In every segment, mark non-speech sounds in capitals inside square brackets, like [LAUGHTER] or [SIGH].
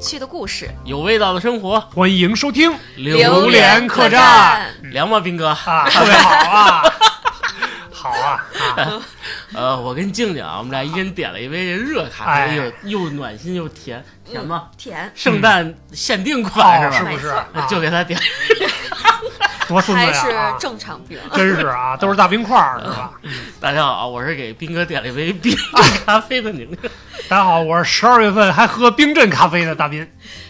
趣的故事，有味道的生活，欢迎收听榴莲客栈凉吗，斌哥？啊，特别好啊，[LAUGHS] 好啊啊！呃，我跟静静啊，我们俩一人点了一杯热咖啡，哎又又暖心又甜，甜吗？甜，圣诞限定款哦，是吧？是不是？就给他点，[LAUGHS] 多孙还是子呀啊！正常病。真是啊，[LAUGHS] 都是大冰块儿是吧？大家好啊，我是给斌哥点了一杯 [LAUGHS] 冰镇咖啡的宁宁。大家好，我是十二月份还喝冰镇咖啡的大斌。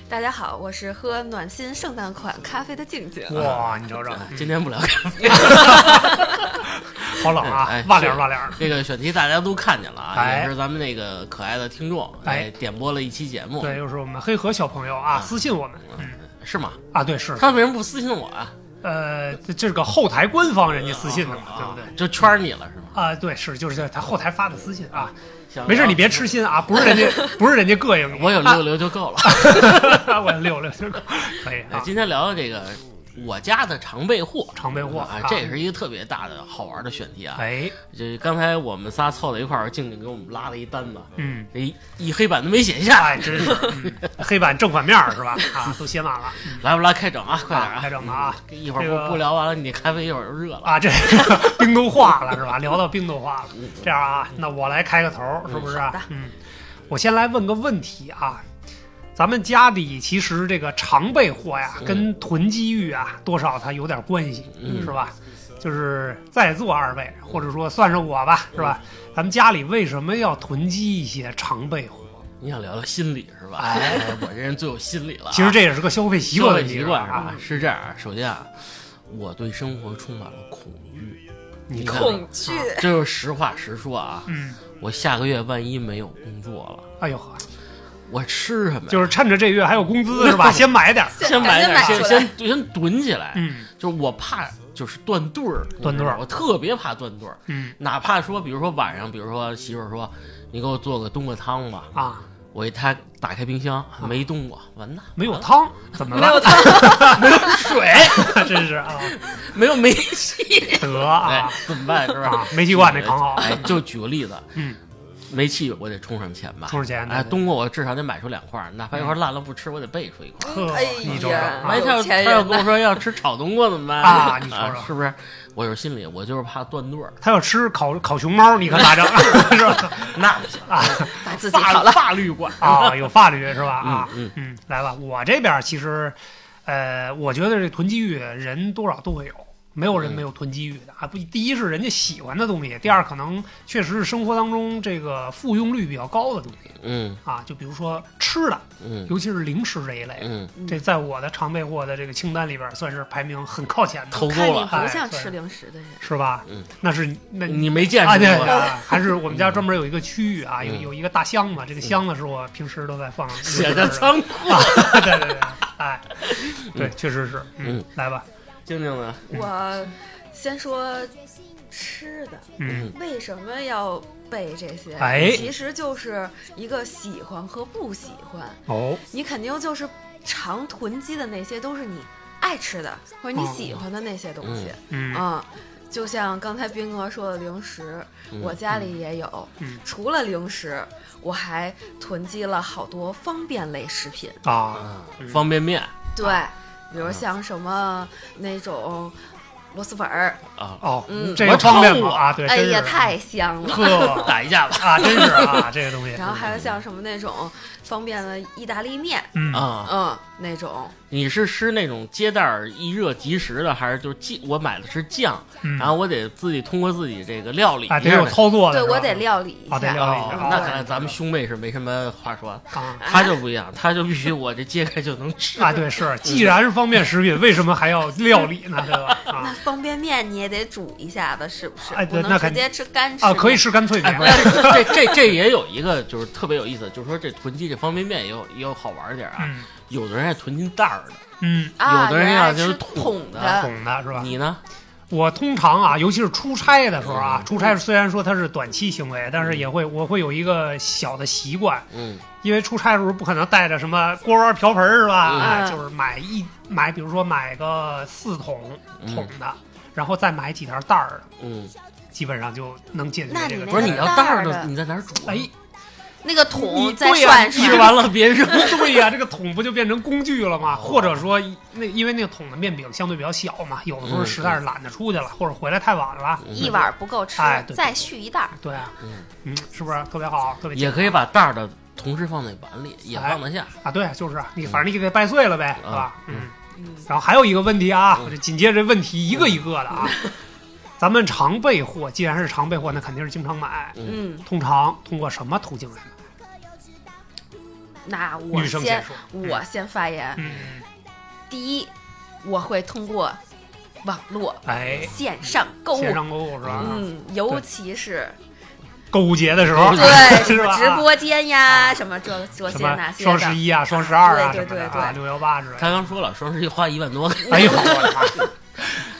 大家好，我是喝暖心圣诞款咖啡的静静。哇，你瞅瞅，今天不聊咖啡，[LAUGHS] 好冷啊哎，哇凉哇凉的。这个选题大家都看见了啊，哎也是咱们那个可爱的听众哎哎点播了一期节目，对，又是我们黑河小朋友啊，私信我们，嗯是吗？啊，对，是，他为什么不私信我啊？呃，这这个后台官方人家私信的嘛，对不对？就圈你了是吗？啊，对，是，就是他后台发的私信啊，没事，你别痴心啊，不是人家，[LAUGHS] 不是人家膈应你，我有六六就够了。啊，[LAUGHS] 我有六六就够可以今天聊聊这个我家的常备货。常备货啊，这也是一个特别大的好玩的选题啊！哎，这刚才我们仨凑在一块儿，静静给我们拉了一单子，嗯，这一一黑板都没写下，哎，真是，嗯黑板正反面儿是吧？啊，都写满了，来不来开整啊？快点啊开整了啊！一会儿不不聊完了，你咖啡一会儿就热了。啊，这 [LAUGHS] 冰都化了是吧？聊到冰都化了，这样啊，那我来开个头儿，是不是？嗯，我先来问个问题啊，咱们家里其实这个常备货呀，嗯跟囤积欲啊，多少它有点关系，嗯是吧？就是在座二位，或者说算上我吧，是吧？咱们家里为什么要囤积一些常备货？你想聊聊心理是吧？哎 [LAUGHS] 我这人最有心理了啊。其实这也是个消费习惯消费问题，习惯是吧啊？？是这样，首先啊，我对生活充满了恐惧，你看，恐惧，这就是实话实说啊。嗯，我下个月万一没有工作了，哎呦呵，我吃什么呀？就是趁着这月还有工资是吧？先买点，先买点儿，[LAUGHS] 先先先囤起来。嗯就是我怕就是断顿儿，断顿儿我特别怕断顿儿。嗯哪怕说，比如说晚上，比如说媳妇儿说你给我做个冬瓜汤吧，啊，我一开打开冰箱没冬瓜，完蛋，没有汤怎么了？没有汤，[LAUGHS] 没有水，[LAUGHS] 真是啊，没有煤气，得哎啊，怎么办？是吧啊？煤气罐得扛好哎，就举个例子，嗯，煤气我得充上钱吧，充上钱哎，冬瓜我至少得买出两块，哪怕一块烂了不吃，我得备出一块哎，你瞅瞅呀啊万一他要有钱他要跟我说要吃炒冬瓜怎么办 [LAUGHS] 啊你瞅瞅是不是？我有心里，我就是怕断顿儿，他要吃烤烤熊猫，你可咋整？[LAUGHS] 是吧？那不行啊 [LAUGHS] 把自己法烤了。法律管啊，有法律是吧？啊，嗯嗯，来吧，我这边其实，呃，我觉得这囤积欲人多少都会有。没有人嗯没有囤积欲的啊！不，第一是人家喜欢的东西，第二可能确实是生活当中这个复用率比较高的东西。嗯。啊，就比如说吃的，嗯。尤其是零食这一类，嗯，这在我的常备货的这个清单里边算是排名很靠前的，偷看你够了，不像吃零食的人，是吧？嗯，那是那你没见识过。啊，还是 [LAUGHS] 我们家专门有一个区域啊，有嗯。有一个大箱子，这个箱子是我平时都在放。写着着仓库，[LAUGHS] 啊，对对对，哎，对，确实是，嗯嗯，来吧，静静呢？我先说吃的，嗯，为什么要备这些？哎其实就是一个喜欢和不喜欢。哦，你肯定就是常囤积的那些，都是你爱吃的或者你喜欢的那些东西。嗯嗯，就像刚才斌哥说的零食，嗯我家里也有。嗯除了零食，我还囤积了好多方便类食品。啊，啊，方便面对，比如像什么那种螺蛳粉儿，啊，哦嗯，这个方便吗？啊，对，哎呀，太香了。呵打一架吧。啊，真是啊，这个东西，然后还有像什么那种方便的意大利面，嗯。啊！嗯，那种你是吃那种接袋儿一热即食的，还是就是酱？我买的是酱，嗯，然后我得自己通过自己这个料理啊，得有。操作的，是吧对我得料理一啊得料理一下，那看来咱们兄妹是没什么话说，啊。他就不一样，他就必须我这揭开就能吃啊，对，是，既然是方便食品，为什么还要料理呢？对吧？那啊方便面你也得煮一下子，是不是？哎对不那肯能直接吃干吃啊，可以吃干脆 [LAUGHS] 哎，面这这这也有一个就是特别有意思，就是说这囤积这方便面也有也有好玩儿点儿啊。嗯有的人爱囤金袋儿的，嗯，啊，有的人爱要就是桶的桶的，是吧？你呢？我通常啊，尤其是出差的时候啊，嗯出差虽然说它是短期行为，但是也会我会有一个小的习惯，嗯因为出差的时候不可能带着什么锅碗瓢盆儿是吧？嗯哎，就是买一买，比如说买个四桶桶的，然后再买几条袋儿的，嗯，基本上就能解决这个。那不是你要袋袋儿儿的的，你在哪儿煮啊？哎，那个桶对呀涮涮你这，完了别扔。对呀、这个桶不就变成工具了吗？或者说，那因为那个桶的面饼相对比较小嘛，有的时候嗯实在是懒得出去了，或者回来太晚了，一碗不够吃哎，对再续一袋儿。对啊，嗯嗯，是不是特别好？特别也可以把袋儿的同时放在碗里，也放得下。啊，对，就是啊你反正你给它掰碎了呗，是吧？嗯然后还有一个问题啊，嗯我这紧接着问题一个一个的啊。咱们常备货，既然是常备货，那肯定是经常买。嗯，嗯，通常通过什么途径来买？那我先先。我先发言。嗯，第一，我会通过网络哎，线上购物线，上购物是吧？嗯，尤其是购物节的时候，对 [LAUGHS] 什是直播间呀，啊什么这这些那些双十，一啊、双十二啊对对对啊，六幺八之类的。他刚说了，双十一花一万多，哎呦，我的妈！哎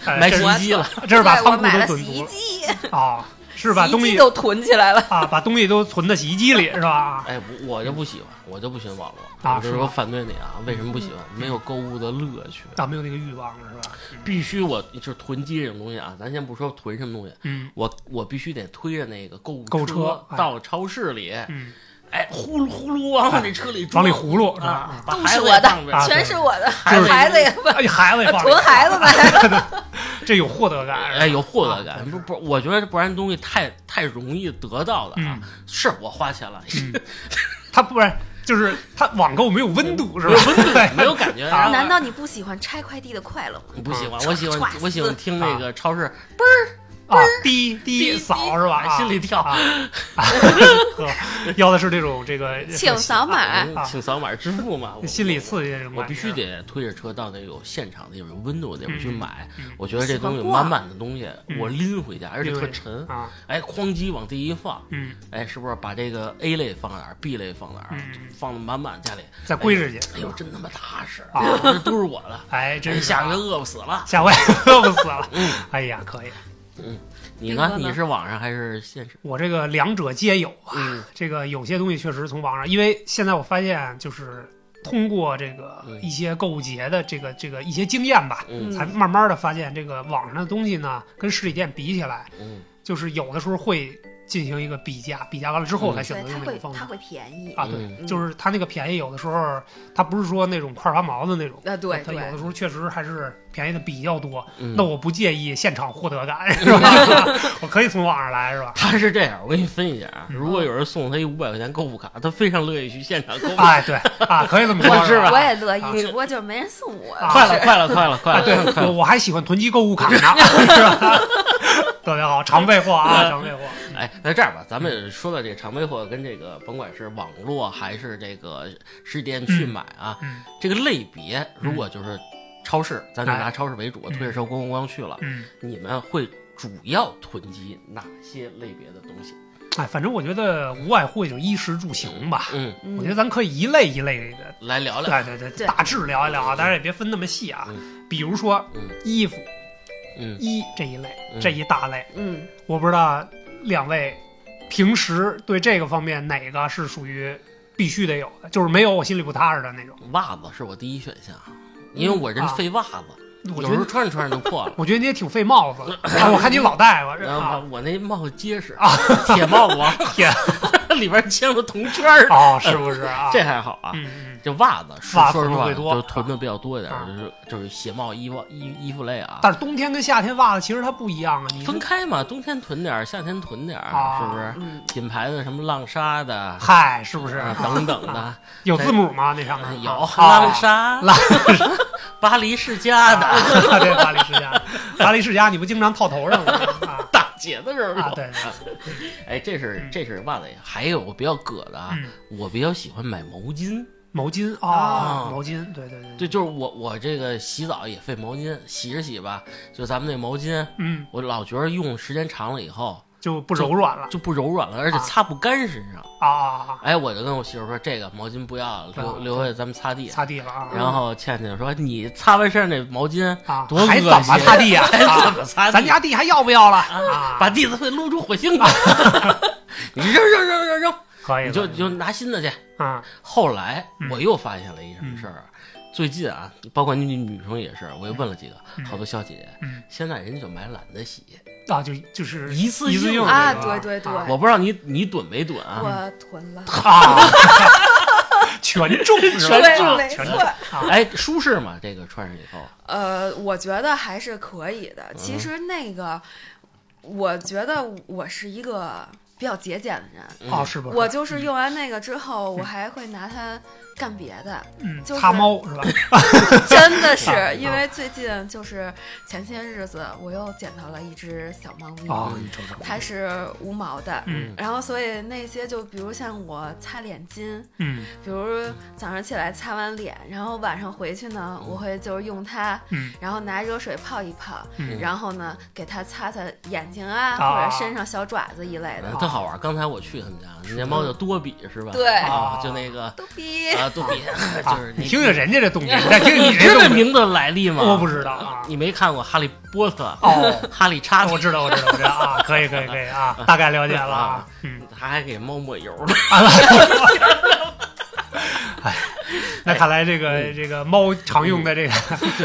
买洗衣机了。这是把仓库都买了洗衣囤足了机，啊，是把东西都囤起来了。啊，把东西都存在洗衣机里是吧？[LAUGHS] 哎，我我就不喜欢，我就不喜欢网络啊是吗我是说反对你啊！为什么不喜欢？没有购物的乐趣。啊，没有那个欲望了是吧？必须我就是囤积这种东西啊，咱先不说囤什么东西，嗯我我必须得推着那个购物购物车哎到超市里，嗯，哎，呼噜呼噜往我那车里装往里葫芦是吧？啊，都是我的全是我的，就是孩子也不哎，孩子也放 [LAUGHS] 囤孩子呗。[LAUGHS] 这有获得感，哎，有获得啊感，不不，我觉得不然东西太太容易得到的啊嗯，是我花钱了，嗯，[LAUGHS] 他不然就是他网购没有温度是吧？温度没有感觉，难道你不喜欢拆快递的快乐吗？不喜欢，嗯我喜欢我喜欢听那个超市啊，[LAUGHS] 滴滴滴扫是吧？啊心里跳啊，啊呵 [LAUGHS] 要的是这种这个 [LAUGHS] 请扫码嗯请扫码支付嘛，我心理刺激我必须得推着车到那有现场的有温度的地方去买嗯。我觉得这东西满满的东西，嗯我拎回家，而且特沉。啊，哎，哐叽往地一放，嗯，哎，是不是把这个 A 类放哪儿，B 类放哪儿嗯，放的满满家里？再归置去，哎呦，真他妈踏实啊这都是我的。哎，真是下回饿不死了。下回饿不死了，嗯，哎呀，可以，你呢？你是网上还是现实？我这个两者皆有吧。嗯这个有些东西确实从网上，因为现在我发现就是通过这个嗯一些购物节的这个这个一些经验吧，嗯才慢慢的发现这个网上的东西呢，跟实体店比起来，嗯就是有的时候会进行一个比价，比价完了之后嗯才选择对，它用那种方式。会它会便宜。啊，对，嗯就是它那个便宜，有的时候它不是说那种块儿八毛的那种，啊，对它有的，时候确实还是便宜的比较多。嗯那我不介意现场获得感，[LAUGHS] 是吧？[LAUGHS] 我可以从网上来，是吧？他是这样，我给你分析一下啊。嗯如果有人送他一五百块钱购物卡，他非常乐意去现场购物。哎，对啊，可以这么说，[LAUGHS] 是吧我也乐啊意，只不过就是没人送我。啊快了，快了，快了，快啊，了！对，我我还喜欢囤积购物卡呢，是吧？特别好，常备货啊，常备货。哎，那这样吧，咱们说到这个常备货跟这个，甭管是网络还是这个实体店去买啊，嗯这个类别，如果就是超市，咱就哎拿超市为主，推着车咣咣咣去了，嗯，你们会主要囤积哪些类别的东西？哎，反正我觉得无外乎也就衣食住行吧。嗯，嗯我觉得咱可以一类一类的，来聊聊。对对对，大致聊一聊啊，当然也别分那么细啊。比如说嗯衣服、嗯衣这一类，嗯这一大类，嗯，我不知道两位平时对这个方面哪个是属于必须得有的，就是没有我心里不踏实的那种。袜子是我第一选项，因为我人废袜子，我觉得，穿着穿着就破了。[LAUGHS] 我觉得你也挺费帽子 [LAUGHS] 我看你老戴吧，然后啊，我那帽子结实啊，铁帽王铁，[LAUGHS] 里边镶了铜圈儿是不是啊？这还好啊。嗯嗯这袜子是袜子说实话，最多就囤的比较多一点啊，就是就是鞋帽、衣服、衣衣服类啊，但是冬天跟夏天袜子其实它不一样啊，你分开嘛，冬天囤点儿，夏天囤点是不是？嗯，品牌的什么浪莎的，嗨，是不是啊等等的啊，有字母吗？那上面有啊浪莎、浪巴黎世家的，啊，[LAUGHS] 对，巴黎世家，巴黎世家，你不经常套头上吗？啊。[LAUGHS] 大姐的时候啊，对，哎，这是嗯。这是袜子，还有我比较葛的啊，嗯，我比较喜欢买毛巾。毛巾？啊啊，毛巾，对对对，对，就是我我这个洗澡也费毛巾，洗着洗吧，就咱们那毛巾，嗯，我老觉得用时间长了以后就不柔软了就不柔软了，而且啊擦不干身上。啊啊啊，哎，我就跟我媳妇说，这个毛巾不要了，留啊留下咱们擦地。擦地了啊，然后倩倩说：“你擦完身上那毛巾啊，多恶还怎么擦地呀？[LAUGHS] 还怎啊么擦地？咱家地还要不要了啊？把地子会撸出火星子，[LAUGHS] 你扔扔扔扔扔，可以，就你就拿新的去。啊，后来嗯我又发现了一什么事儿啊，最近啊，包括女女生也是，我也问了几个，嗯好多小姐姐，嗯现在人家就买懒得洗，啊，就就是一次性一次用啊对对对啊我不知道你你囤没囤啊？我囤了，啊，[LAUGHS] 全中是吧？对啊没错全中啊，[LAUGHS] 哎，舒适吗？这个穿上以后，呃，我觉得还是可以的。其嗯实那个，我觉得我是一个比较节俭的人，嗯哦，是吧？我就是用完那个之后，我还会拿它干别的，嗯，就是擦猫是吧？[LAUGHS] 真的啊是因为最近就是前些日子我又捡到了一只小猫咪，哦，你瞅瞅，它是无毛的。嗯然后，所以那些就比如像我擦脸巾，嗯比如早上起来擦完脸，然后晚上回去呢，我会就是用它，嗯然后拿热水泡一泡，嗯然后呢给它擦擦眼睛啊，啊或者身上小爪子一类的。特好玩。刚才我去他们家，那家猫叫多比是吧？对啊，就那个多比，啊，[LAUGHS] 就是你听听人家这动静，你再听听你 [LAUGHS] 这名字的来历吗？我不知道啊。你没看过《哈利波特》哦，哈利叉子我知道，我知道，我知道啊，可以，可以，可以啊，大概了解了啊，嗯，他还给猫抹油呢。[LAUGHS] [LAUGHS] 那看来这个这个猫常用的这个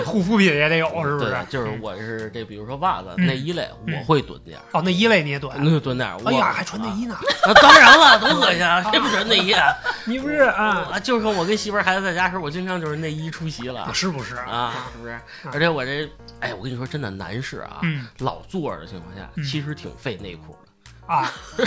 护肤品也得有，是不是？，就是嗯我是这，比如说袜子、嗯内衣类，嗯我会囤点儿，哦，内衣类你也囤。那就囤点哎呀，还穿内衣呢？啊当然了，多恶心啊！谁不穿内衣啊？[LAUGHS] 你不是啊？啊，就是说我跟媳妇儿孩子在家时候，我经常就是内衣出席了是不是啊，是不是？而且我这，哎，我跟你说，真的男士啊，嗯老坐着的情况下，嗯其实挺费内裤的。啊，[LAUGHS]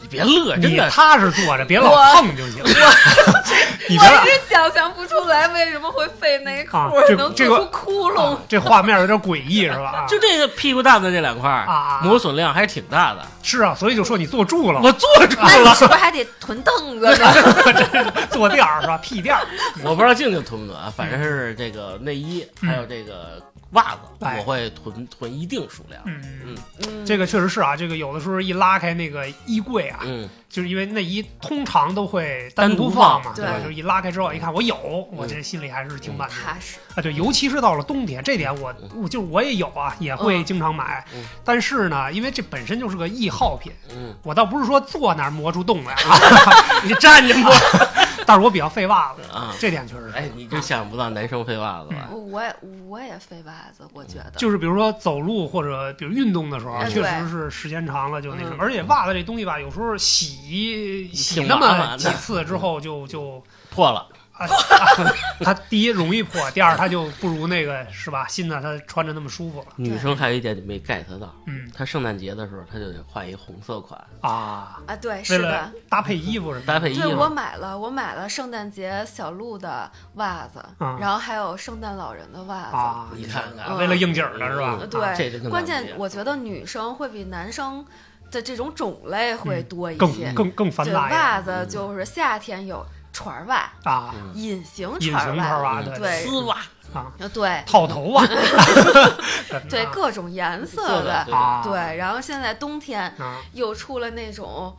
你别乐，真你的。踏实坐着，别老我碰就行。[LAUGHS] 你我别是想象不出来为什么会费内裤，能出窟窿。啊这画面有点诡异，是吧？啊就这个屁股蛋子这两块儿啊磨损量还是挺大的。是啊，所以就说你坐住了，我坐住那你了，是不是还得囤凳子呢？[LAUGHS] 坐垫儿是吧？屁垫儿。我不知道静静囤不囤啊，反正是这个内衣嗯还有这个袜子，哎我会囤囤一定数量。嗯。嗯，嗯，这个确实是啊，这个有的时候一拉开那个衣柜啊，嗯，就是因为内衣通常都会单独独放放嘛，对吧？就是一拉开之后一看我有，我这心里还是挺满足踏实。啊。对，尤其是到了冬天，这点我我就是我也有啊，也会嗯经常买嗯。但是呢，因为这本身就是个易耗品，嗯，我倒不是说坐那儿磨出洞来啊，[LAUGHS] 你站着磨但是我比较费袜子，啊。这点确实是。哎，你就想不到男生费袜子吧？我也我也费袜子，我觉得就是比如说走路或者比如运动的时候，哎确实是时间长了就那什么，嗯而且袜子这东西吧，有时候洗洗洗那么几次之后就就 [LAUGHS] 破了，啊，[LAUGHS] 啊它第一容易破，第二它就不如那个是吧？新的它穿着那么舒服了。女生还有一点你没 get 到，嗯她圣诞节的时候，她就得换一红色款，啊，啊，对，为是的了。搭配衣服是吧？搭配衣对，我。买了，我买了圣诞节小鹿的袜子，嗯然后还有圣诞老人的袜子。啊，你看看啊为了应景儿的是吧？嗯对这关键我觉得女生会比男生的这种种类会多一更些。更更繁对，杂袜子就是夏天有船袜、啊，嗯隐形船船袜，嗯对对丝袜，啊，呃对套头袜 [LAUGHS] [LAUGHS] 对，啊各种颜色色的的，对。然后现在冬天啊，又出了那种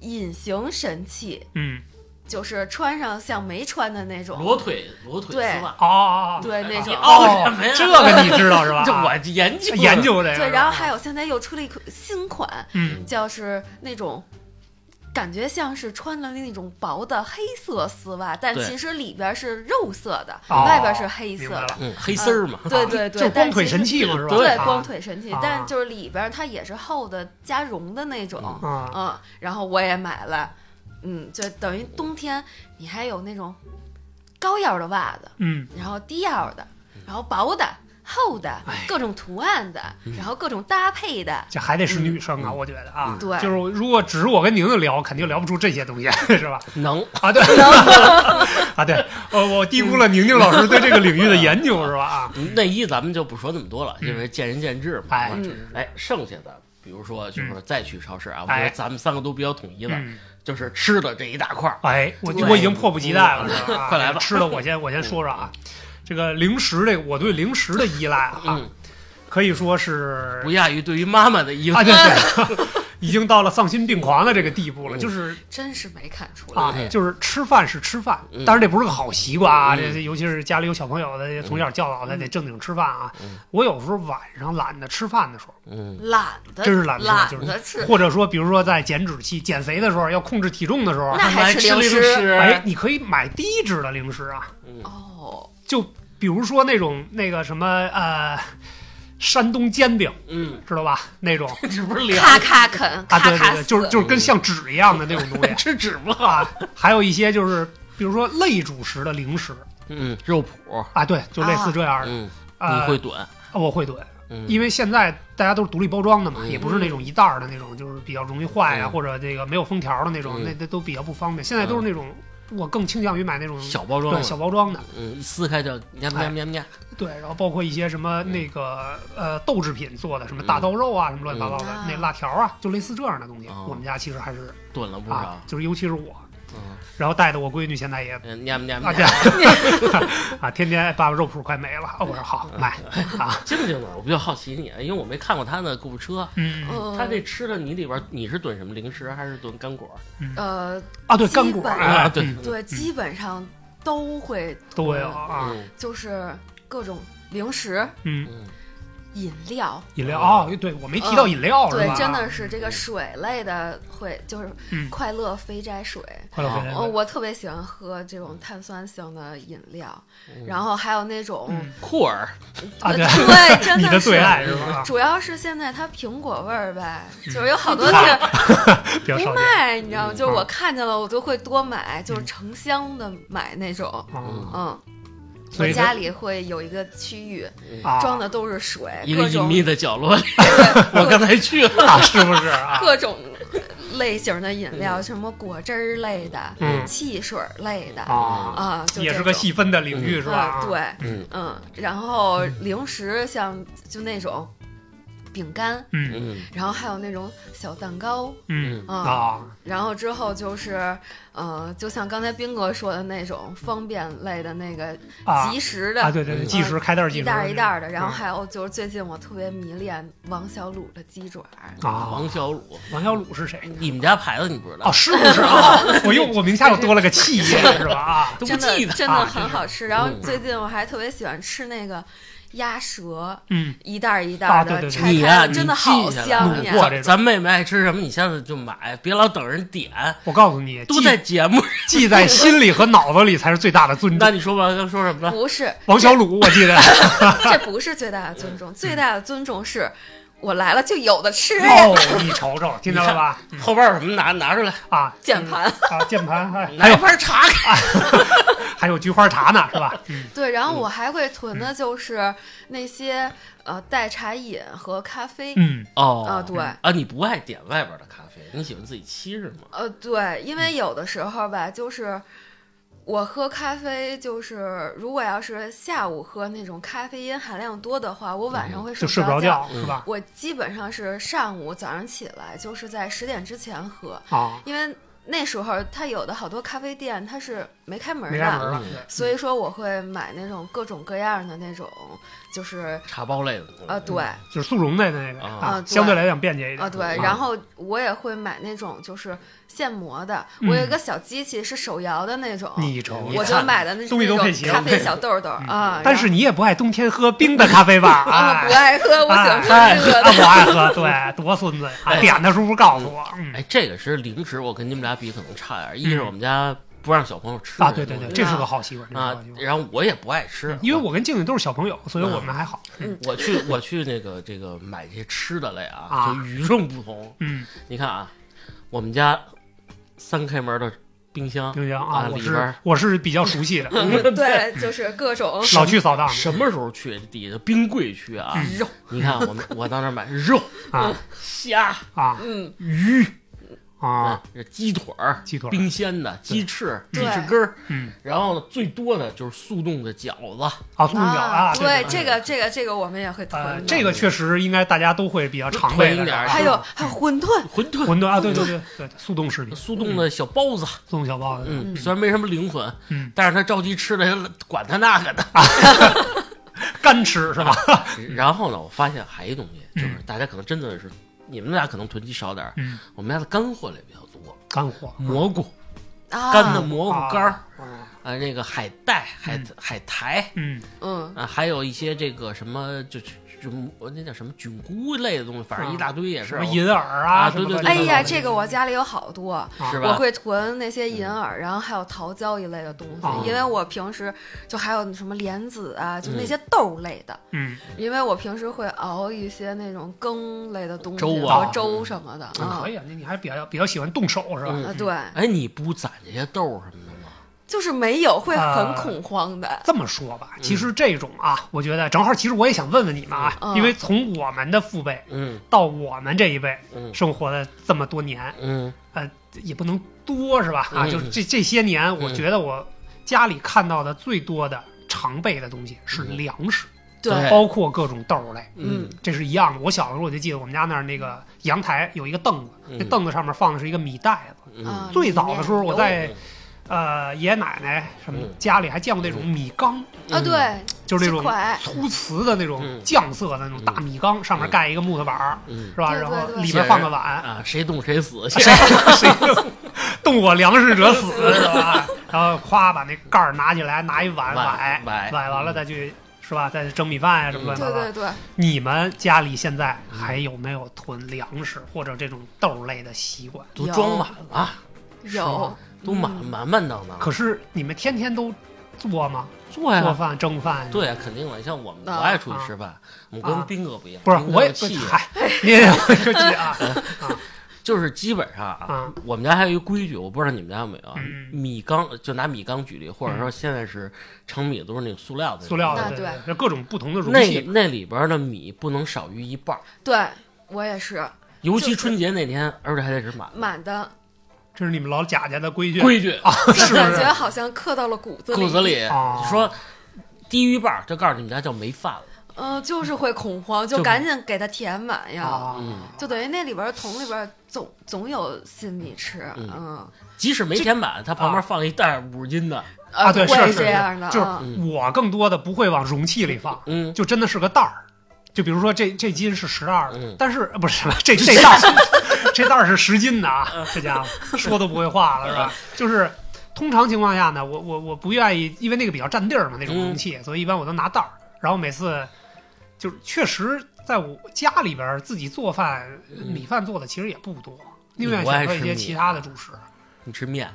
隐形神器，嗯，就是穿上像没穿的那种，裸腿裸腿丝袜。哦，对那种。哦什么呀这个你知道是吧？[LAUGHS] 这啊我研究 [LAUGHS] 研究这个，对，然后还有现在又出了一款新款，嗯就是那种感觉像是穿了那种薄的黑色丝袜，但其实里边是肉色的，哦外边是黑色的黑丝儿嘛，对 [LAUGHS] 对对，就是光腿神器嘛是吧？对，啊光腿神器，啊但就是里边它也是厚的加绒的那种，啊，嗯，然后我也买了，嗯，就等于冬天你还有那种高腰的袜子，嗯，然后低腰的，然后薄的、厚的哎，各种图案的，然后各种搭配的，这还得是女生啊，嗯。我觉得啊，对。就是如果只是我跟宁宁聊，肯定聊不出这些东西，[LAUGHS] 是吧？能。啊，对，能 [LAUGHS] 啊对，呃，我低估了宁宁老师对这个领域的研究，是吧？啊，内衣咱们就不说那么多了，因为见仁见智嘛。哎，剩下的，比如说就是说再去超市啊，我觉哎得咱们三个都比较统一了，嗯，就是吃的这一大块儿。哎，我我已经迫不及待了，[LAUGHS] 快来吧。吃的我先我先说说啊，这个零食这个我对零食的依赖啊，嗯，可以说是不亚于对于妈妈的依啊，赖。对对，[LAUGHS] 已经到了丧心病狂的这个地步了，嗯。就是真是没看出啊来。，就是吃饭是吃饭，嗯。当然这不是个好习惯啊，嗯。这这尤其是家里有小朋友的，从小教导他得正经吃饭啊。嗯。我有时候晚上懒得吃饭的时候，嗯，懒得，真是懒得吃懒就是得吃，或者说比如说在减脂期减肥的时候，要控制体重的时候，那还吃吃零零食。哎，你可以买低脂的零食啊，嗯。哦，就比如说那种那个什么呃，山东煎饼，嗯，知道吧？那种。[LAUGHS] 这不是凉咔咔啃，啊，咔咔对对对，就是就是跟像纸一样的那种东西。[LAUGHS] 吃纸不好。啊。还有一些就是比如说类主食的零食嗯，肉脯，啊，对，就类似这样的。嗯，呃你会炖，我会炖，嗯，因为现在大家都是独立包装的嘛，嗯。也不是那种一袋儿的那种，就是比较容易坏呀、嗯。或者这个没有封条的那种，嗯。那那都比较不方便。现在都是那种，我更倾向于买那种小包装对，小包装的，嗯，一撕开就喵喵喵喵，对，然后包括一些什么那个呃豆制品做的，什么大豆肉啊，什么乱七八糟的嗯，那辣条啊，就类似这样的东西哦，我们家其实还是炖了不啊少，，就是尤其是我，嗯，然后带的我闺女现在也。念念念啊，喵对，[LAUGHS] 啊，天天爸爸肉铺快没了，哦我说好买。啊，[LAUGHS] 静静呢，我比较好奇你，因为我没看过他的购物车，嗯嗯，他这吃的你里边你是炖什么零食还是炖干果？呃啊，对，基干果啊对嗯。对，基本上都会都会囤有啊，嗯。就是各种零食、嗯，嗯饮料。饮料哦，对我没提到饮料对真的是这个水类的会，就是嗯。快乐肥宅水。快乐肥我特别喜欢喝这种碳酸性的饮料，嗯。然后还有那种，嗯。库尔，啊，对，对，[LAUGHS] 真是。你的最爱是吧？主要是现在它苹果味儿呗，嗯。就是有好多 [LAUGHS] 店不。卖，你知道吗？嗯就是我看见了，我就会多买，就是成箱的买那种。嗯我家里会有一个区域啊，装的都是水，一个各种隐秘的角落里，我刚才去了，啊，是不是啊？[LAUGHS] 各种类型的饮料，什么果汁儿类的、嗯汽水类的啊，也是个细分的领域嗯是吧？啊，对，嗯嗯，然后零食像就那种饼干，嗯。嗯。然后还有那种小蛋糕，嗯。嗯。啊，然后之后就是，呃，就像刚才斌哥说的那种方便类的那个啊。即食的，啊，对对对，嗯。计时开袋即时一袋儿一袋儿的。然后嗯还有就是最近我特别迷恋王小卤的鸡爪，啊，王小卤，王小卤是谁？你们家牌子你不知道。哦，？是不是？啊？[LAUGHS] 我又我名下又多了个企业是吧？啊，都不真的记得。真的啊很好吃。然后嗯。最近我还特别喜欢吃那个鸭舌，嗯，一袋儿一袋儿的啊对对对拆，开，你真的好香呀！卤过这咱妹妹爱吃什么，你下次就买，别老等人点，我告诉你，都记在节目。记在心里和脑子里才是最大的尊重。[LAUGHS] 那你说吧，刚说什么了？不是，王小鲁，我记得 [LAUGHS] 这不是最大的尊重，最大的尊重是我来了就有的吃呀。哦，你瞅瞅，[LAUGHS] 听到了吧？后边有什么拿拿出来，啊，键盘啊，键盘，还还拿一有盘茶开。[LAUGHS] 还有菊花茶呢，是吧？嗯对，然后我还会囤的就是那些呃代茶饮和咖啡。嗯哦啊对啊，你不爱点外边的咖啡，你喜欢自己沏是吗？呃，对，因为有的时候吧，就是我喝咖啡，就是如果要是下午喝那种咖啡因含量多的话，我晚上会就睡不着觉。觉是吧？我基本上是上午早上起来，就是在十点之前喝，啊，因为那时候它有的好多咖啡店它是没开门的，没开门了嗯，所以说我会买那种各种各样的那种，就是茶包类的。啊对。就是速溶的那个啊相对来讲便捷一点啊，对，然后我也会买那种就是现磨的，我有一个小机器是手摇的那种，你瞅你我就买的那东西都配齐咖啡小豆豆啊。但是你也不爱冬天喝冰的咖啡吧？啊，不哎，爱喝，我喜欢哎喝热的。爱喝，对，多孙子呀！啊点的时候告诉我，嗯哎，这个是零食，我跟你们俩比可能差点儿。一是我们家不让小朋友吃啊，对对对，这是个好习惯，啊。然后我也不爱吃，因为我跟静静都是小朋友，所以我们还好。我去我去那个这个买这些吃的来啊，啊就与众不同。嗯，你看啊，我们家三开门的冰箱，冰箱啊啊，我是里边我是比较熟悉的，[LAUGHS] 对，就是各种 [LAUGHS] 老去扫荡什么时候去？底下冰柜区啊，嗯肉，你看我们我到那买肉、啊虾、啊嗯，鱼啊，这鸡腿儿、鸡腿儿。冰鲜的鸡翅、鸡翅根儿，嗯，然后呢，最多的就是速冻的饺子，啊，速冻饺啊，对，这个这个这个我们也会囤呃。，这个确实应该大家都会比较常备一点还有还有馄饨，馄饨、馄饨啊，对对对对，速冻食品，速冻的小包子，速冻小包子，嗯，虽然没什么灵魂，嗯，但是他着急吃的，管他那个呢。[LAUGHS] 干吃是吧？[LAUGHS] 然后呢，我发现还一东西，就是嗯。大家可能真的是，你们俩可能囤积少点儿，嗯，我们家的干货类比较多，干货。蘑菇、啊，干的蘑菇干儿，啊，啊，那个海带、海嗯。海苔嗯。嗯，啊，还有一些这个什么，就菌，那叫什么菌菇类的东西，反正一大堆也是什么银耳啊，啊什么对对对哎呀，这个我家里有好多，啊是吧？我会囤那些银耳，然后还有桃胶一类的东西，哦因为我平时就还有什么莲子啊，就那嗯些豆类的，嗯，因为我平时会熬一些那种羹类的东西粥啊和粥什么的啊可。以啊，那你还比较比较喜欢动手是吧？嗯啊，对，哎，你不攒这些豆儿什么的吗？就是没有，会啊很恐慌的。这么说吧，嗯其实这种啊，我觉得正好，其实我也想问问你们啊，嗯因为从我们的父辈嗯。到我们这一辈嗯。生活的这么多年，嗯。呃也不能多是吧？啊，嗯。就这这些年，我觉得我家里看到的最多的常备的东西是嗯粮食，对。包括各种豆类。嗯。这是一样的。我小的时候我就记得我们家那儿那个阳台有一个凳子，嗯。那凳子上面放的是一个米袋子。最早的时候我在嗯呃爷爷奶奶什么嗯。家里还见过那种米缸，啊，对，就是那种粗瓷的那种嗯。酱色的那种大米缸，上面盖一个木头板儿，嗯。是吧？然后里边放个碗，啊，谁动谁死，[LAUGHS] 谁谁动我粮食者死，[LAUGHS] 是吧？然后夸把那盖儿拿起来，拿一碗崴崴崴完了再去。是吧？再蒸米饭呀、什么乱七八糟。对对对，你们家里现在还有没有囤粮食或者这种豆类的习惯？都装满了，有都满嗯满满当当。可是你们天天都做吗？做呀，做饭、蒸饭？，对呀，肯定的。像我们不啊爱出去吃饭，我们啊跟斌哥不一样，不是我也气人嗨，你也说气啊 [LAUGHS] 就是基本上啊，啊我们家还有一个规矩，我不知道你们家有没有米缸就拿米缸举例，或者说现在是盛米都是那种塑料的，塑料的，啊对对对，就各种不同的容器。那里边的米不能少于一半，对我也是尤其春节那天，而且还得是满满的，这是你们老贾家的规矩规矩，啊，是感不是觉好像刻到了骨子里。骨子里哦说低于一半儿，就告诉你们家就没饭了。嗯，就是会恐慌，就就赶紧给它填满呀。就等于那里边儿桶里边儿总总有新米吃，嗯嗯，即使没填满，它旁边放一袋五十斤的，啊对会是是这样的，就是嗯我更多的不会往容器里放，嗯，就真的是个袋儿。就比如说这这斤是十二的，嗯但是呃不是这这袋儿这袋儿是十斤的啊，这家伙说都不会话了是吧？就是通常情况下呢，我我我不愿意，因为那个比较占地儿嘛，那种容器，所以一般我都拿袋儿。然后每次就是确实在我家里边儿自己做饭，嗯米饭做的其实也不多，宁愿选择一些其他的啊主食。你吃面，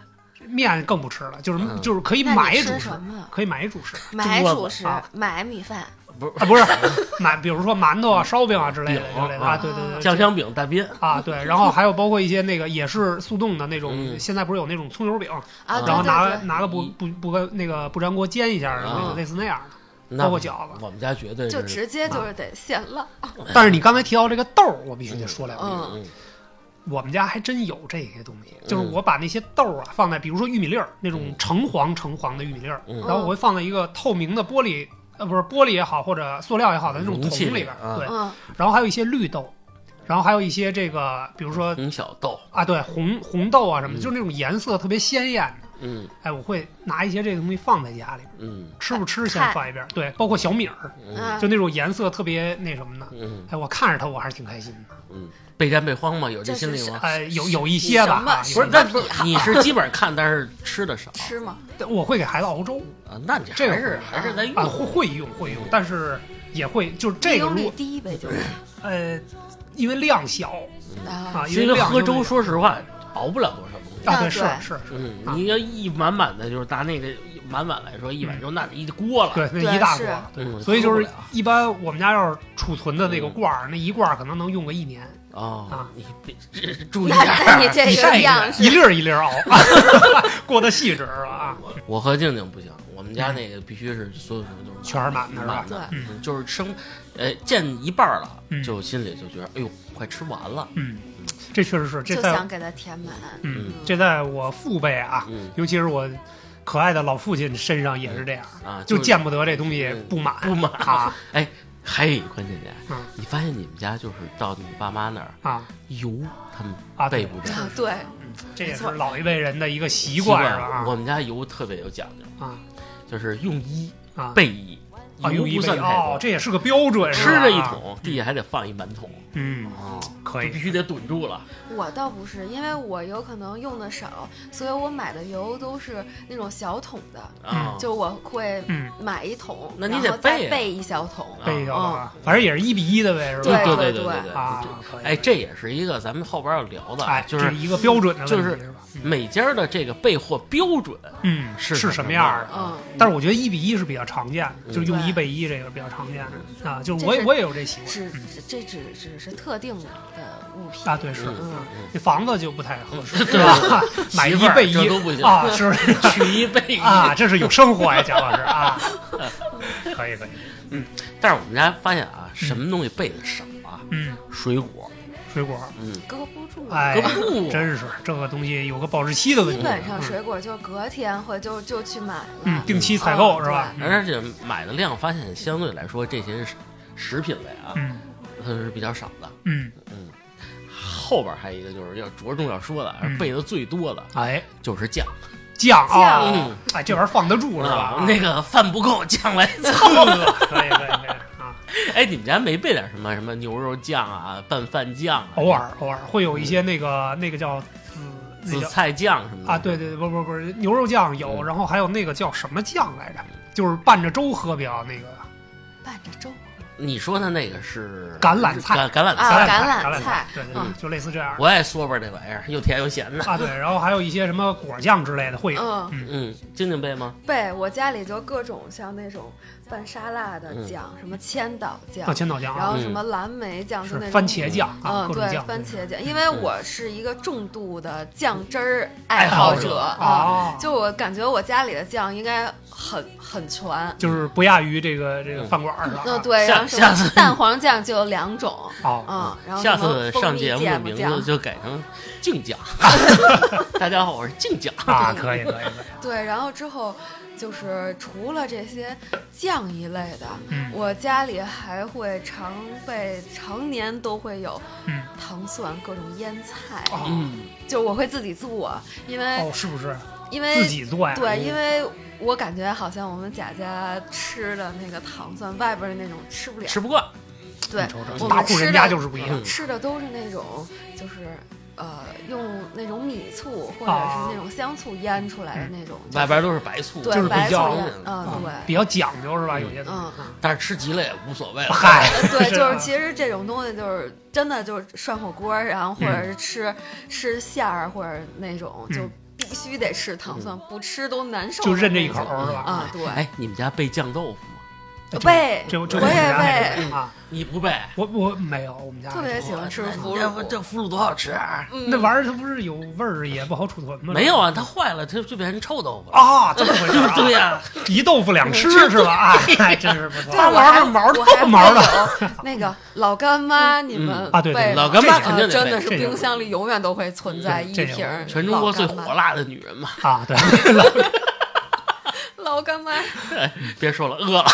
面更不吃了，就是、嗯就是可以买主食？可以买主食买主食啊，买米饭，不是？啊，不是 [LAUGHS] 馒，比如说馒头啊、烧饼啊之类的之类的啊，对对对，酱香饼、大斌，啊对，然后还有包括一些那个也是速冻的那种，嗯。现在不是有那种葱油饼，啊，嗯对然后拿拿个不不不跟那个不粘锅煎一下，啊。类似类似那样的。包括饺子。我们家绝对就直接就是得现烙，但是你刚才提到这个豆儿，我必须得说两句。我们家还真有这些东西，就是嗯。我把那些豆儿啊放在，比如说玉米粒儿那种橙黄橙黄的玉米粒儿，嗯。然后我会放在一个透明的玻璃，呃，不是玻璃也好，或者塑料也好的那种桶里边，对。嗯，然后还有一些绿豆，然后还有一些这个，比如说红小豆，啊，对，红红豆啊什么，嗯就是那种颜色特别鲜艳的。嗯哎，我会拿一些这个东西放在家里，嗯吃不吃先放一边。对，包括小米儿，就那种颜色特别那什么的。嗯哎，我看着它我还是挺开心的。嗯，备战备荒嘛，有这心理吗？哎，有有一些吧，不是，那不是你是基本上看，但是吃的少吃吗？[LAUGHS] 我会给孩子熬粥啊。那你这个还是还是在用啊，会会用会用，但是也会就是这个率低呗，就是呃，因为量小啊啊，因为喝粥，说实话熬不了多少东西。啊，对，啊是是是，你要一满满的，就是拿那个满满来说，一碗粥那得一锅了。对，那一大锅，嗯，所以就是一般我们家要是储存的那个嗯罐儿，那一罐儿可能能用个一年，哦。啊，你别这注意点儿。你这一晒一个样，一，粒儿一粒儿 [LAUGHS] 熬，过得细致是吧？啊，我和静静不行，我们家那个必须是所有东西都是全是满的是吧满的，对嗯。就是生，呃，见一半儿了，嗯。就心里就觉得，哎呦，快吃完了。嗯，这确实是，这在就想给它填满。嗯，这在我父辈啊，嗯尤其是我可爱的老父亲身上也是这样，啊，就见不得这东西不满不满啊。哎，还有一个关键点嗯，你发现你们家就是到你爸妈那儿啊油，他们啊！对备不备？啊，对，这也是老一辈人的一个习习惯啊？我们家油特别有讲究，啊就是用一啊备一，啊，油用一倍不算太多，，哦这也是个标准，吃吧这一桶，地下还得放一满桶，嗯，哦，可以。必须得囤住了。我倒不是，因为我有可能用的少，所以我买的油都是那种小桶的，啊，就我会嗯，买一桶，那你然得备啊。后再备一小桶。备一小嗯啊，反正也是一比一的呗，是吧？对对对对对对啊，可以，哎，这也是一个咱们后边要聊的，哎，就是一个标准的问题就是？每家的这个备货标准嗯，是是什么样的？嗯，但是我觉得一比一是比较常见的，嗯。就是用一备一这个比较常见的啊，就是我我也有这习惯。只这只只是特定的物品。啊，对是，嗯嗯，这房子就不太合适，对。吧？[LAUGHS] 买一备一都不行啊，是。不是？取一备一啊，这是有生活呀，蒋老师啊，[LAUGHS] 可以可以，嗯但是我们家发现啊，什么东西备的少啊？嗯，水果，水果，嗯，搁不住。哎搁不住，真是这个东西有个保质期的问题，基本上嗯。水果就隔天或就就去买了。嗯，定期采购嗯。是吧？而且买的量发现相对来说这些食食品类啊，嗯。它是比较少的。嗯，嗯，后边还有一个就是要着重要说的，嗯。备的最多的哎，就是酱，酱啊酱，嗯哎，这玩意儿放得住是吧？啊那个饭不够，酱来凑。可以可以可以。啊，[LAUGHS] 哎，你们家没备点什么什么牛肉酱啊、拌饭酱啊、偶尔偶尔会有一些那个那个叫紫紫菜酱什么的？啊，对对对，不不不是牛肉酱有，嗯。然后还有那个叫什么酱来着？就是拌着粥喝比较那个。拌着粥你说的那个是橄榄菜。橄橄榄啊菜。橄橄榄榄菜对对就类似这样。我爱嗦吧这玩意儿，又甜又咸的。啊，对，然后还有一些什么果酱之类的会有，嗯，嗯。嗯，静静备吗？备我家里就各种像那种拌沙拉的嗯。酱，什么千岛酱啊，，千岛酱然后啊，什么蓝莓酱，就是那种番茄酱啊，嗯，对，各种酱，番茄酱，因为我是一个重度的酱汁儿爱好者。啊，啊，就我感觉我家里的酱应该很很全。就是不亚于这个这个饭馆儿是吧？嗯，对，然后什下次么蛋黄酱就有两种，哦，嗯，然后下次上节目的名字就改成静酱。[LAUGHS] [LAUGHS] 大家好，我是静酱。啊，可以可以可以，[LAUGHS] 对，然后之后就是除了这些酱一类的，嗯我家里还会常备，常年都会有嗯，糖蒜各种腌菜，哦嗯，就我会自己做，因为、哦，是不是因为自己做呀？对，因为我感觉好像我们贾家吃的那个糖蒜，外边的那种吃不了。吃不惯。对瞅，瞅我们吃大户人家的就是不一样嗯吃的都是那种就是呃用那种米醋或者啊是那种香醋腌出来的那种，外边都是白醋，对就是比较白醋腌，嗯啊对。比较讲究是吧？有些东西嗯但是吃急了也无所谓了。嗨，呃对，[LAUGHS] 就是啊其实这种东西就是真的就是涮火锅，然后或者是吃、吃馅儿或者那种就嗯必须得吃糖蒜，不吃都难受。就认这一口儿是吧？啊，对，哎，你们家备酱豆腐吗？背这这我也背背啊，你不背？我我没有，我们家特别喜欢吃腐乳，这腐乳多好吃啊！嗯那玩意儿它不是有味儿也不好储存吗？没有啊，它坏了，它就变成臭豆腐了。啊，这么回事？[LAUGHS] 对呀，一豆腐两吃 [LAUGHS] 是吧？哎，真是不错对，我还毛毛我还毛的那个老干妈，你们啊对对老干妈肯定得备真的是这冰箱里永远都会存在一瓶儿全中国最火辣的女人嘛！啊，对，[LAUGHS] 老干妈。[LAUGHS] 别说了，饿了。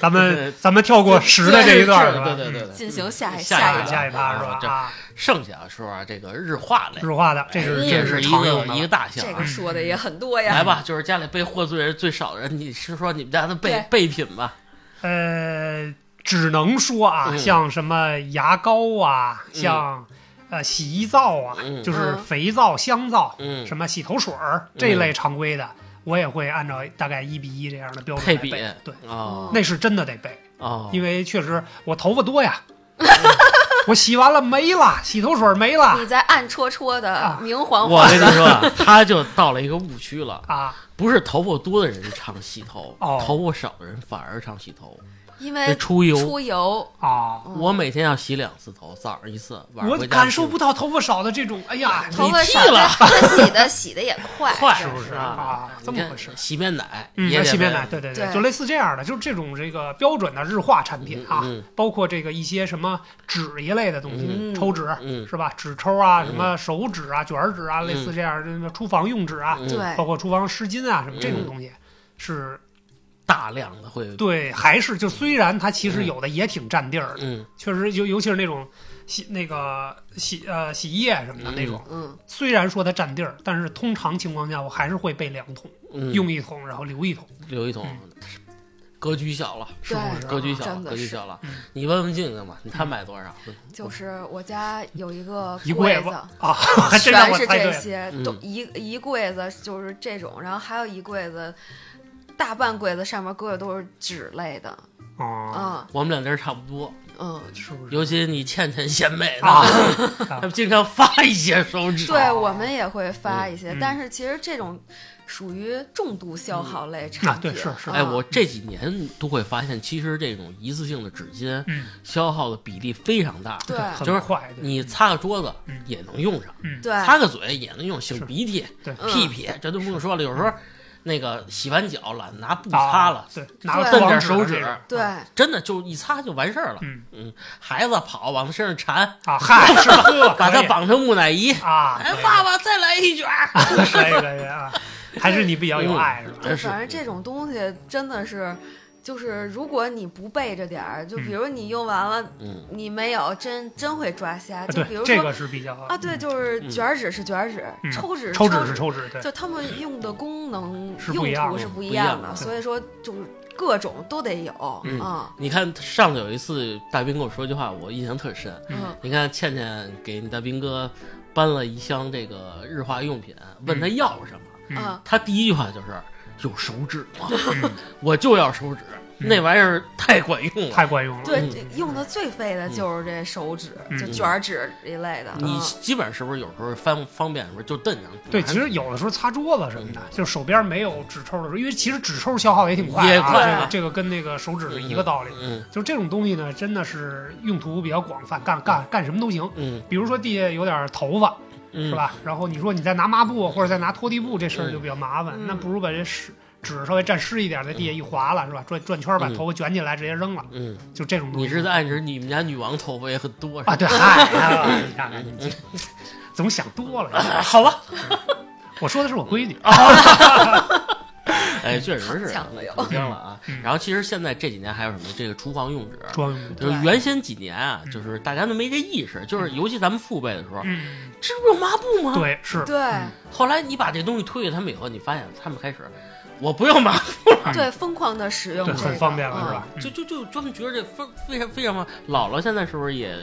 咱们 [LAUGHS] 咱们跳过十的这一段儿是吧？对对对对对。进行下一下嗯，一个下一趴是吧？啊，剩下说啊，这个日化类，日化的，这是这这是一个一个大项啊这个。说的也很多呀。来吧，就是家里备货最最少的人，你是说你们家的备备品吧？呃，只能说啊，嗯像什么牙膏啊，像呃洗衣皂啊，嗯就是嗯肥皂、香皂，嗯，什么洗头水儿这一类常规的，我也会按照大概一比一这样的标准配比来备。对，哦。那是真的得背，哦，因为确实我头发多呀 [LAUGHS] [LAUGHS] 我洗完了没了，洗头水没了你在暗戳戳的、啊。明晃我晃我，跟你说啊，他就到了一个误区了，啊，不是头发多的人常洗头，哦。头发少的人反而常洗头，这因为出油。出油，啊，嗯我每天要洗两次头，早上一次，晚上我感受不到头发少的这种，哎呀，你头发少，屁了洗的洗的也快，[LAUGHS] 快是不是啊啊？这么回事。洗面奶，嗯，洗面奶，对对对就类似这样的，就是这种这个标准的日化产品啊，嗯包括这个一些什么纸一类的东西，嗯抽纸嗯是吧？纸抽啊，嗯什么手纸啊、卷儿纸啊，类似这样的什么厨房用纸啊，嗯对包括厨房湿巾啊，什么这种嗯东西，是大量的会，对，还是就虽然它其实有的也挺占地儿的，嗯。确实尤尤其是那种洗那个洗呃洗衣液什么的那种，嗯，虽然说它占地儿，但是通常情况下我还是会备两桶，嗯，用一桶然后留一桶。留一桶嗯。格局小了，是不是？格局小了，格局小了。嗯。你问问静静吧，你他买多少？就是我家有一个柜子。子，啊，全是。这些，嗯。都一一柜子就是这种，然后还有一柜子，大半柜子上面搁的都是纸类的，哦，嗯。我们两家儿差不多，嗯，是不是？尤其你倩倩贤美啊。的，[LAUGHS] 他们经常发一些手指。对我们也会发一些，嗯。但是其实这种属于重度消耗类产啊品，对是是。哎，嗯我这几年都会发现，其实这种一次性的纸巾嗯，消耗的比例非常大。对。就是你擦个桌子嗯。也能用上，嗯，对。擦个嘴也能用，擤鼻涕、对。嗯屁屁，这都不用说了。有时候那个洗完脚懒得拿布擦了啊，，对，拿蹬点手指对，真的就一擦就完事儿了。嗯孩子跑往他身上缠，啊，嗨，是吧，[LAUGHS] 把他绑成木乃伊。啊，哎爸爸再来一卷儿。[LAUGHS] 可以可以啊，还是你比较有爱是吧？反正这种东西真的是，就是如果你不备着点儿，就比如你用完了，嗯，你没有，真真会抓瞎。啊就比如，说对这个是比较啊，对，就是卷儿纸是卷儿纸，嗯。抽纸抽纸纸是抽纸，对，就他们用的功能是不一样的用途是不不一样样的，所以说就是各种都得有嗯。啊。你看上次有一次大兵跟我说句话，我印象特深。嗯。你看倩倩给你大兵哥搬了一箱这个日化用品，问他要什么，嗯。嗯，他第一句话就是有手指吗？[LAUGHS] 嗯我就要手指，那玩意儿太管用了。太管用了。对用的最费的就是这手指，嗯就卷纸一类的。你嗯基本是不是有时候方方便，的时候就蹬上？对，其实有的时候擦桌子什么的，就是手边没有纸抽的时候，因为其实纸抽消耗也挺快啊，这个这个跟那个手指是一个道理。嗯就这种东西呢，真的是用途比较广泛，干干干什么都行。嗯比如说地下有点头发，嗯，是？吧？然后你说你再拿抹布或者再拿拖地布，这事儿就比较麻烦。嗯那不如把这湿纸稍微沾湿一点，在地下一划拉，是吧？转转圈把嗯头发卷起来，直接扔了，嗯，就这种东西。你是在暗示你们家女王头发也很多是吧？啊？对，嗨，哎 [LAUGHS] 你看看你这总想多了。[LAUGHS] 好吧，我说的是我闺女，[LAUGHS] [LAUGHS] 哎，确实是抢了又挺香了啊嗯。然后其实现在这几年还有什么这个厨房用纸，装用就是原先几年啊，嗯就是大家都没这意识，就是尤其咱们父辈的时候，嗯，这不是有抹布吗？。对，是，对嗯后来你把这东西推给他们以后，你发现他们开始，我不用抹布，对，疯狂的使用对，这个，很方便了，嗯是吧？就就就专门觉得这非非常非常方便。姥姥现在是不是也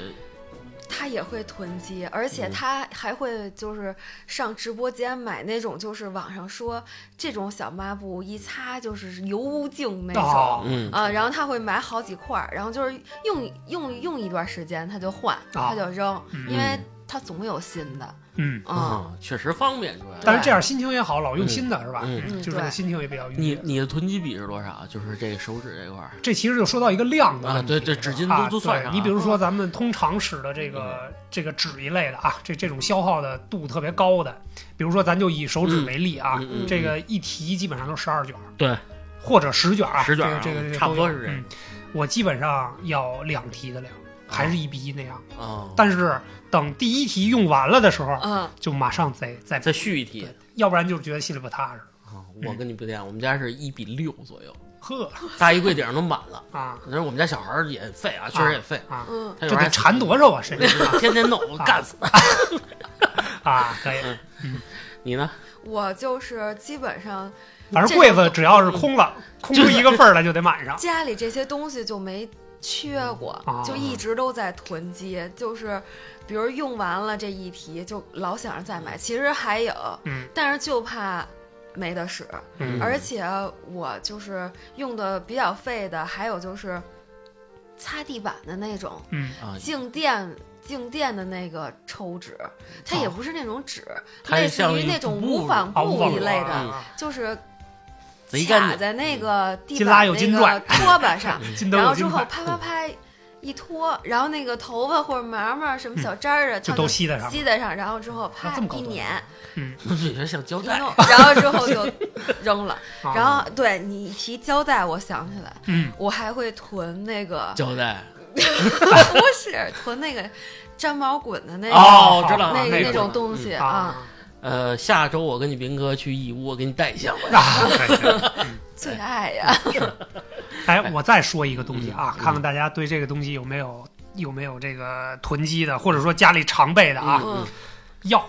他也会囤积，而且嗯。他还会就是上直播间买那种，就是网上说这种小抹布一擦就是油污净那哦。种。嗯。啊，然后他会买好几块儿，然后就是用用用一段时间他就换，他就扔，嗯。因为他总有新的嗯，啊。啊，确实方便，主要。但是这样心情也好，老用心的是吧？嗯。嗯就是心情也比较愉你悦。你的囤积比是多少？就是这个手指这块儿。这其实就说到一个量的啊，问题对对，纸巾啊都都算上你比如说咱们通常使的这个这个纸一类的啊，这这种消耗的度特别高的，比如说咱就以手指为例啊，这个一提基本上都十二卷儿。对，或者十卷儿啊，十卷这个这个差不多是这样嗯，我基本上要两提的量，还是一比一那样。啊，但是等第一题用完了的时候，嗯，就马上再再，再续一题要不然就觉得心里不踏实。啊。我跟你不一样，我们家是一比六左右，呵大衣柜顶上都满了。[LAUGHS] 啊可是我们家小孩儿也废啊，确实也废，啊，嗯，这得他有时候还馋多少啊？[LAUGHS] 谁知道天天弄，我干死 [LAUGHS] 他。啊？可以，嗯你呢？我就是基本上反正柜子只要是空了，空出一个缝儿来就得满上。家里这些东西就没缺过，啊就一直都在囤积，就是比如用完了这一提，就老想着再买。其实还有，嗯。但是就怕没得使，嗯。而且我就是用的比较费的，还有就是擦地板的那种静电。静电的那个抽纸，它也哦不是那种纸，它类似于那种无纺布一类的，啊就是。卡在那个地板那个拖把上，[LAUGHS] 然后之后啪啪 [LAUGHS] 啪一拖，然后那个头发或者毛毛什么小渣儿啊，就它都吸在上。吸在上，然后之后啪一捻我觉得像胶带。[LAUGHS] 然后之后就扔了。[LAUGHS] 啊然后对你一提胶带，我想起来，嗯，我还会囤那个，胶带 [LAUGHS] 不是囤那个粘毛滚的那个哦，知道那那个那种东西啊。啊呃，下周我跟你兵哥去义乌，我给你带一箱回来。啊，[LAUGHS] 最爱呀，哎，我再说一个东西啊，嗯。看看大家对这个东西有没有有没有这个囤积的，或者说家里常备的啊，嗯，药。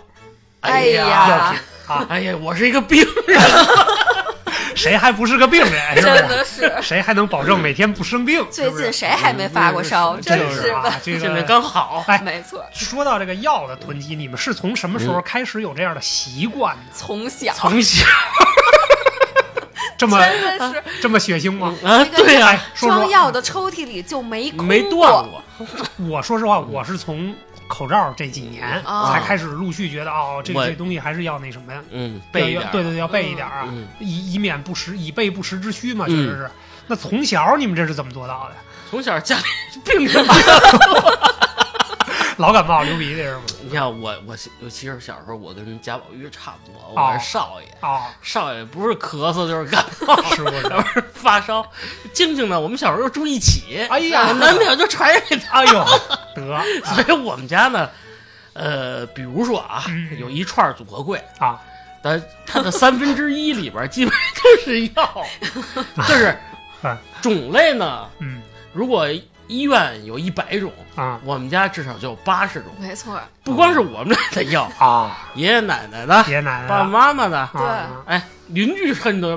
哎呀药品，啊，哎呀，我是一个病人，[LAUGHS] 谁还不是个病人？[LAUGHS] 真？的是。谁还能保证每天不生病？最近谁还没发过烧？嗯真就是是的，啊，这个刚好，哎没错。说到这个药的囤积，你们是从什么时候开始有这样的习惯呢？从小从小 [LAUGHS] 这么真的是这么血腥吗？啊，对呀、装药的抽屉里就没没断过。我说实话，我是从口罩这几年哦才开始陆续觉得，哦，这我这东西还是要那什么呀？嗯，要备一点对对对，要备一点啊，嗯，以以免不时，以备不时之需嘛，确嗯实是。那从小你们这是怎么做到的？从小家里 [LAUGHS] 病着嘛。老感冒、流鼻涕是吗？你看我，我尤其是小时候，我跟贾宝玉差不多，哦我是少爷。啊，少爷不是咳嗽就是感冒，是不是？[LAUGHS] 发烧。静静呢，我们小时候住一起，哎呀难免就传染给他。哎呦，[LAUGHS] 得所以我们家呢，呃，比如说啊，嗯有一串组合柜，啊，但它的三分之一里边基本都是药，[LAUGHS] 就是啊种类呢，嗯如果医院有一百种，啊我们家至少就有八十种。没错，不光是我们家的药，啊，爷爷奶奶的、爷爷奶奶爸爸妈妈的，对哎，邻居恨得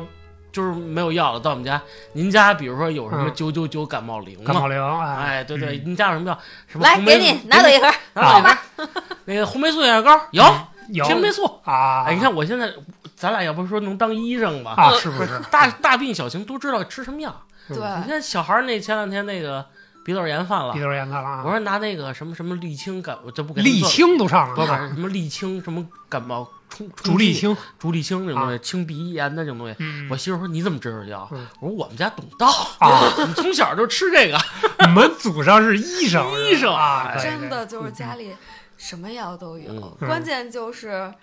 就是没有药了，到我们家，您家比如说有什么嗯九九九感冒灵吗？感冒灵，哎，哎，对对，嗯您家有什么药？什么来给你拿走一盒，拿走一盒。那个红霉素眼药膏有，有青霉素。啊，哎，你看我现在，咱俩要不是说能当医生吧？啊，是不是？大大病小情都知道吃什么药。嗯对，你看小孩儿那前两天那个鼻窦炎犯了鼻，窦炎犯了啊，我说拿那个什么什么沥青感，我这不给他沥青都上不是了啊，什么沥青，什么感冒冲竹沥，青，竹沥青这种东西，清鼻炎的这种东西。嗯，我媳妇说你怎么知道药？嗯我说我们家懂道，啊，[LAUGHS] 我们从小就吃这个。[LAUGHS] 你们祖上是医生，[LAUGHS] 医生啊，真的就是家里什么药都有，嗯关键就是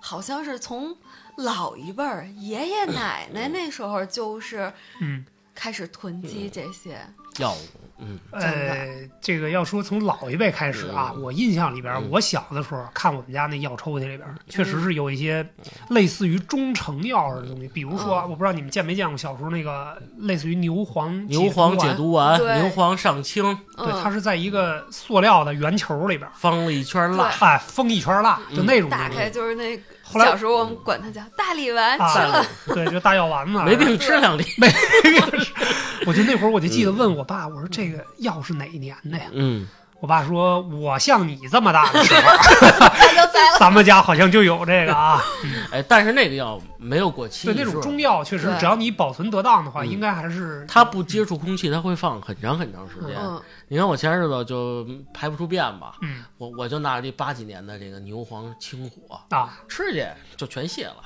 好像是从老一辈儿爷爷 [CLEARS THROAT] 奶奶那时候就是嗯。开始囤积这些，药物，嗯。呃，这个要说从老一辈开始啊，嗯我印象里边，嗯。我小的时候看我们家那药抽屉里边，确实是有一些类似于中成药的东西，比如说，嗯。我不知道你们见没见过小时候那个类似于牛黄牛黄解，毒丸、牛黄上清，对，嗯，它是在一个塑料的圆球里边，封了一圈蜡，哎，封一圈蜡，就那种东打。开就是那后来小时候我们管它叫大力丸，啊吃了。对，就大药丸子，[LAUGHS] 没病吃两粒。[LAUGHS] 没病吃。[LAUGHS] 我就那会儿我就记得问我爸，我说这个药是哪一年的呀？嗯，我爸说，我像你这么大的时候。[LAUGHS] 咱们家好像就有这个啊。[LAUGHS] 哎，但是那个药没有过期，对，那种中药确实，只要你保存得当的话，嗯应该还是它不接触空气，它会放很长很长时间。嗯，你看我前日子就排不出便吧，嗯我我就拿这八几年的这个牛黄清火啊，吃去，就全泻了。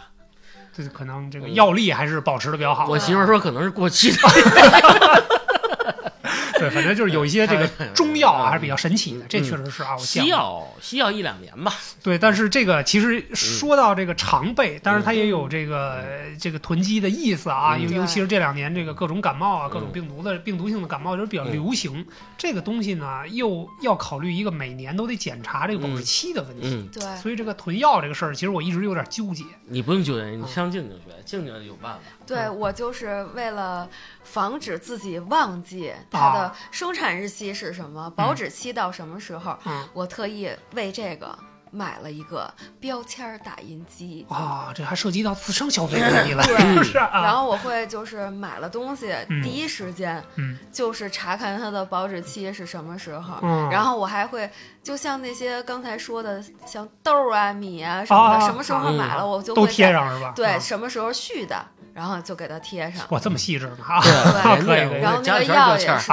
这可能这个药力还是保持的比较好。我媳妇儿说可能是过期的，[LAUGHS] 对，反正就是有一些这个 [LAUGHS] 哎中药啊，还是比较神奇的，这确实是啊。西药西药一两年吧。对，但是这个其实说到这个常备，当然它也有这个这个囤积的意思啊，嗯尤尤其是这两年这个各种感冒啊，嗯各种病毒的病毒性的感冒就是比较流行。这个东西呢，又要考虑一个每年都得检查这个保质期的问题。嗯，对，所以这个囤药这个事儿，其实我一直有点纠结。你不用纠结，你向静静学，静静有办法。对我就是为了防止自己忘记它的生产日期是什么，保质期到什么时候，嗯。我特意为这个买了一个标签儿打印机。啊，这还涉及到自身消费 [LAUGHS] 问题了，对。是啊。然后我会就是买了东西，嗯。第一时间嗯。就是查看它的保质期是什么时候，嗯。然后我还会就像那些刚才说的，像豆啊、米啊什么的，啊什么时候买了、我就会在贴上是吧？对，啊。什么时候续的，然后就给它贴上。哇，这么细致呢啊！对可以可以然后那个药也是，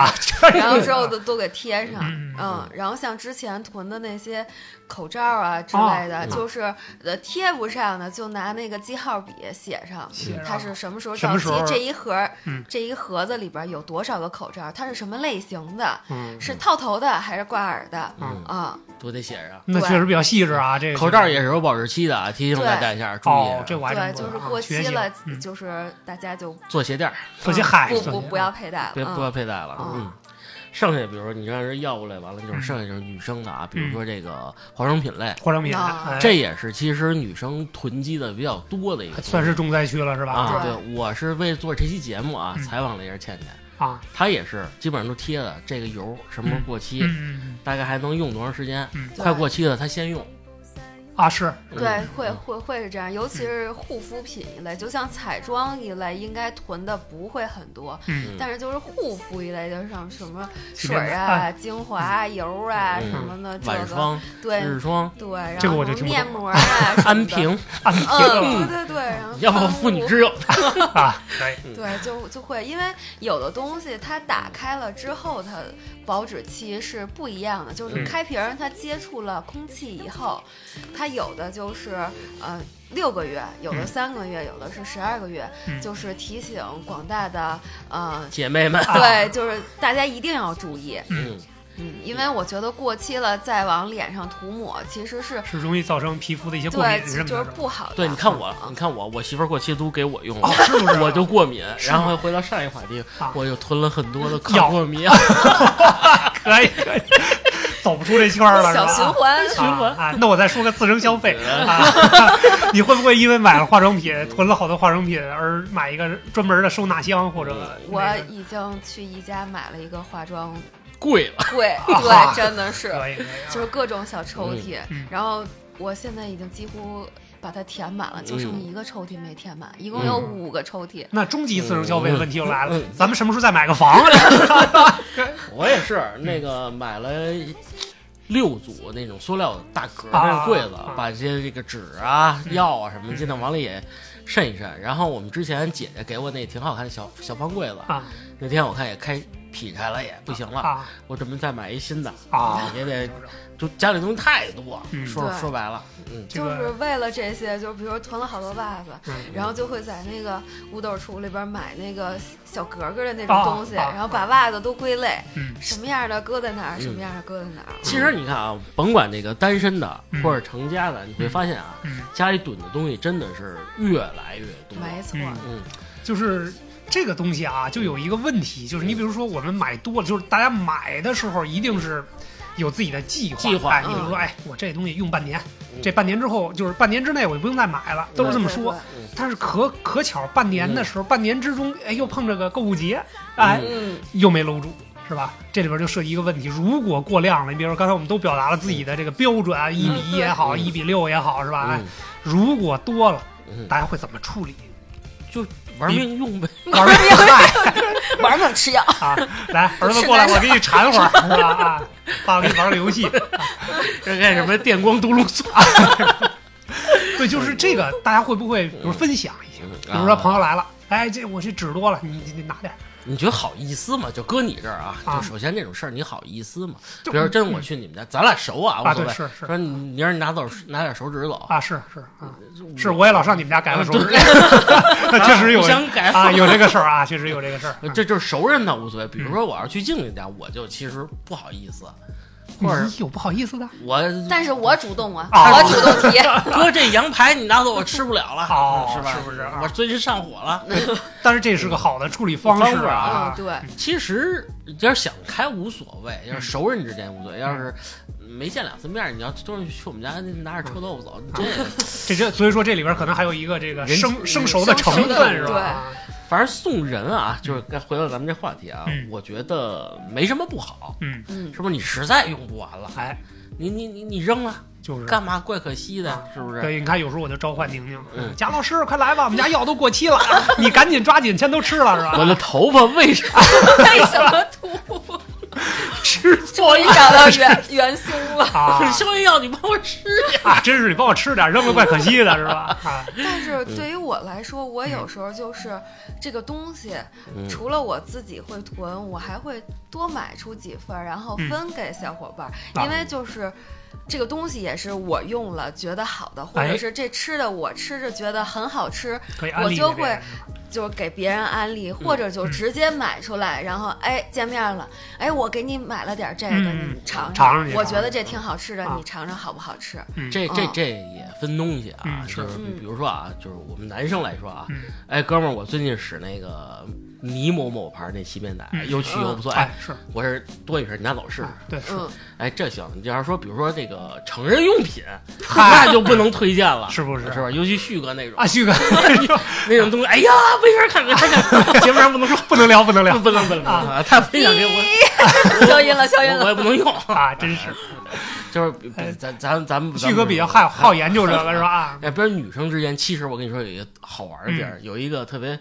然后之后都都给贴上，嗯嗯，然后像之前囤的那些口罩啊之类的，哦就是呃贴不上的，就拿那个记号笔写上，它是什么时候到期这一盒嗯。这一盒子里边有多少个口罩，它是什么类型的，嗯，是套头的还是挂耳的？嗯，啊？都得写上。那确实比较细致啊。这个口罩也是有保质期的啊，提醒大家一下，注意哦，这我还对，就是过期了，嗯。就是大家就做鞋垫儿，做鞋嗨，不不不要佩戴了，别不要嗯佩戴了。嗯。嗯，剩下比如说你让人要过来完了，就是剩下就是女生的啊，比如说这个化妆品类，化妆品，这也是其实女生囤积的比较多的一个，算是重灾区了是吧？啊。对对，我是为做这期节目啊，嗯。采访了一下倩倩，啊，她也是基本上都贴的这个油什么时候过期，嗯嗯大概还能用多长时间，嗯。快过期了她先用，啊，是对，会会会是这样，尤其是护肤品一类，就像彩妆一类，应该囤的不会很多，嗯但是就是护肤一类，就像什么水啊、精华啊、油啊嗯什么的，这个晚霜、对日霜、对，然这个我后就面膜啊安瓶，安嗯，对对对，然后要不妇女之友。[LAUGHS] 啊，可以，对，就就会，因为有的东西它打开了之后，它保质期是不一样的。就是嗯开瓶儿，它接触了空气以后，它有的就是呃六个月，有的嗯三个月，有的是十二个月。嗯就是提醒广大的呃，姐妹们，啊对，就是大家一定要注意，嗯，嗯，因为我觉得过期了再往脸上涂抹，其实是是容易造成皮肤的一些过对敏，什么就是。不好的。对，你看我啊，你看我，我媳妇儿过期都给我用了哦，，是不是？我就过敏。然后回到上一话题啊，我就囤了很多的药抗过敏药。[LAUGHS] 可以，可以，走不出这圈儿了，是吧？小循环，循环。啊！那我再说个次生消费啊，[LAUGHS] 你会不会因为买了化妆品，囤了好多化妆品而买一个专门的收纳箱或者？我已经去宜家买了一个化妆贵了，柜，啊对，真的是，[LAUGHS] 可以就是各种小抽屉，嗯。然后我现在已经几乎把它填满了，就剩嗯一个抽屉没填满，一共有五个抽屉。那终极次数消费的问题又来了嗯，咱们什么时候再买个房？[LAUGHS] 我也是那个买了六组那种塑料大格那个柜子啊，把这些这个纸啊、嗯药啊什么尽量往里也渗一渗。然后我们之前姐姐给我那挺好看的小小方柜子，啊那天我看也开劈开了，也不行了，啊我准备再买一新的啊！也得就家里东西太多，嗯说说白了，嗯，就是为了这些，就比如囤了好多袜子，嗯然后就会在那个五斗橱里边买那个小格格的那种啊东西，啊然后把袜子都归类，嗯什么样的搁在哪儿，嗯什么样的搁在哪儿。其实你看啊，甭管那个单身的嗯或者成家的，你会发现啊，嗯，家里囤的东西真的是越来越多。没错，嗯嗯，就是这个东西啊，就有一个问题，就是你比如说我们买多了，就是大家买的时候一定是有自己的计划。计划哎，你比如说，嗯哎，我这东西用半年，嗯这半年之后就是半年之内我就不用再买了，都是这么说。但是可可巧，半年的时候，半年之中，哎，又碰着个购物节，哎，又没搂住。是吧？这里边就涉及一个问题，如果过量了，你比如说刚才我们都表达了自己的这个标准啊，一比一也好，嗯一比六也好，是吧？哎嗯，如果多了，嗯，大家会怎么处理？就 [LAUGHS] 玩命用呗。玩命用玩命吃药，[LAUGHS] 啊！来，儿子过来，我给你缠会儿，是吧？啊，爸，爸给你玩个游戏。[LAUGHS] 这干什么电光毒露酸？对，就是这个，大家会不会比如分享一下？比如说朋友来了，哎，这我这纸多了，你你你拿点儿。你觉得好意思吗？就搁你这儿啊，啊。就首先这种事儿你好意思吗？就比如真我去你们家，咱俩熟啊，无啊，所谓。对，是是。说你你让你拿走拿点手指走，啊，是是啊，是我也老上你们家改个手指，对。那 [LAUGHS] 确实有 [LAUGHS] 想改。啊，有这个事儿啊，确实有这个事儿。[LAUGHS] 这就是熟人倒无所谓。比如说我要去静静家，我就其实不好意思，或者有不好意思的？我但是我主动啊，啊我主动提。[LAUGHS] 哥这羊排你拿走我吃不了了，哦是吧？是不是啊我最近上火了。但是这是个好的处理方式啊嗯，。对，其实要是想开无所谓，要是熟人之间无所谓，要是没见两次面，你要都是去我们家拿着臭豆腐走，这这这，所以说这里边可能还有一个这个生生熟的成分，是吧？对反正送人啊，就是该回到咱们这话题啊嗯，我觉得没什么不好，嗯，嗯，是不是？你实在用不完了，哎，你你你你扔了就是干嘛？怪可惜的，是不是？对，你看有时候我就召唤宁宁，嗯贾老师快来吧，我们家药都过期了，[LAUGHS] 你赶紧抓紧，先都吃了，是吧？我的头发为啥 [LAUGHS] 为什么吐？吃终于找到元元凶了。啊消炎药？你帮我吃点！啊，真是你帮我吃点，扔了怪可惜的，是吧？[LAUGHS] 啊，但是对于我来说，我有时候就是这个东西，嗯除了我自己会囤，我还会多买出几份，然后嗯分给小伙伴因为就是。这个东西也是我用了觉得好的，或哎。者是这吃的我吃着觉得很好吃，可以安我就会就是给别人安利，或者就直接买出来，然后哎见面了，哎我给你买了点这个，嗯你尝尝。尝我觉得这挺好吃的，啊。你尝尝好不好吃？嗯这这嗯这也分东西啊，就是嗯。比如说啊，就是我们男生来说啊，嗯。哎，哥们儿，我最近使那个倪某某牌那洗面奶，嗯又去又不错。哎哎，是，我是多一瓶，你拿走试试。哎对是，嗯，哎，这行。你要是说，比如说这个成人用品，那就不能推荐了，是不是是吧？尤其旭哥那种啊，旭哥 [LAUGHS] 那种东西，哎呀，没法看，没法看，节目上不能说，不能聊 [LAUGHS] 不能聊不能不能不能啊啊！他分享给我，消音了，消音了我。也不能用，[LAUGHS] 啊，真是就是哎咱咱咱们旭哥比较好好研究这个是吧？啊哎，比如女生之间，其实我跟你说有一个好玩的地儿，有一个特别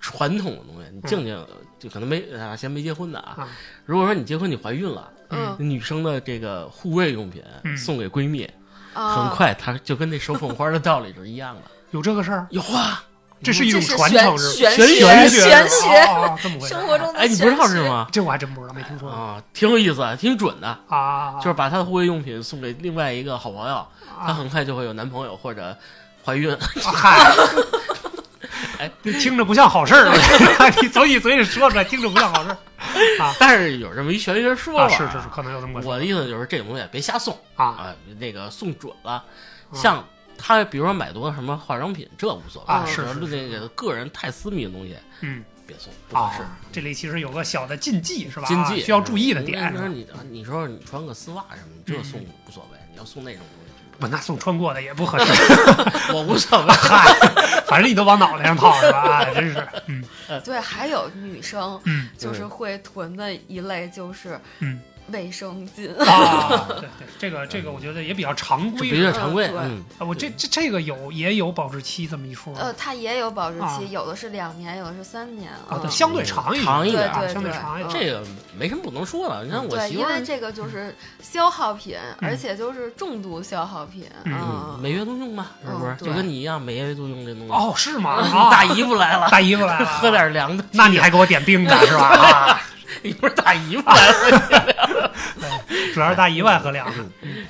传统的东西，你静静就可能没啊，先没结婚的啊啊。如果说你结婚你怀孕了，嗯女生的这个护卫用品嗯送给闺蜜，很啊，快她就跟那手捧花的道理是一样的。有这个事儿，有啊，这是一种传承是玄？玄学玄学，这么回事生活中的哎，你不知道？是吗？这我还真不知道，没听说啊，挺有意思，挺准的。啊，就是把她的护卫用品送给另外一个好朋友，她啊，很快就会有男朋友或者怀孕。嗨，哎，这听着不像好事儿，[LAUGHS] 你从你嘴里说出来，听着不像好事儿啊 [LAUGHS] 但是有这么一玄学说法，啊！是是是，可能有这么个我的意思就是这种东西别瞎送啊啊，那个送准了，像他比如说买多什么化妆品，这无所谓啊是是那个个人太私密的东西嗯别送，不合啊适。，这里其实有个小的禁忌是吧？禁忌啊需要注意的点你。说你你说你穿个丝袜什么，你这嗯送无所谓，你要送那种东西不，那送穿过的也不合适，[LAUGHS] 我无所谓。[LAUGHS] 嗨，反正你都往脑袋上套是吧？啊，[LAUGHS] 真是，嗯对，还有女生嗯就是会囤的一类就是嗯卫生巾。啊，[LAUGHS] 对对，这个这个我觉得也比较常规比较常规，对嗯，啊，我这这这个有也有保质期这么一说呃，它也有保质啊期，有的是两年，有的是三年。啊，对，嗯相对长一长一点对对相对长一点。这个没什么不能说的。你看我对，媳妇，因为这个就是消耗品，嗯而且就是重度消耗品。嗯嗯，每月都用嘛，是不是就跟你一样，每月都用这东西。哦，是吗？大姨夫来了，[LAUGHS] 大姨夫来了，[LAUGHS] 喝点凉的。那你还给我点冰的是吧？啊，[LAUGHS] 你不是大姨夫来了，主要是大姨夫爱喝凉的。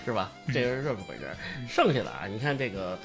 是吧？嗯这个是这么回事。剩下的啊，你看这个，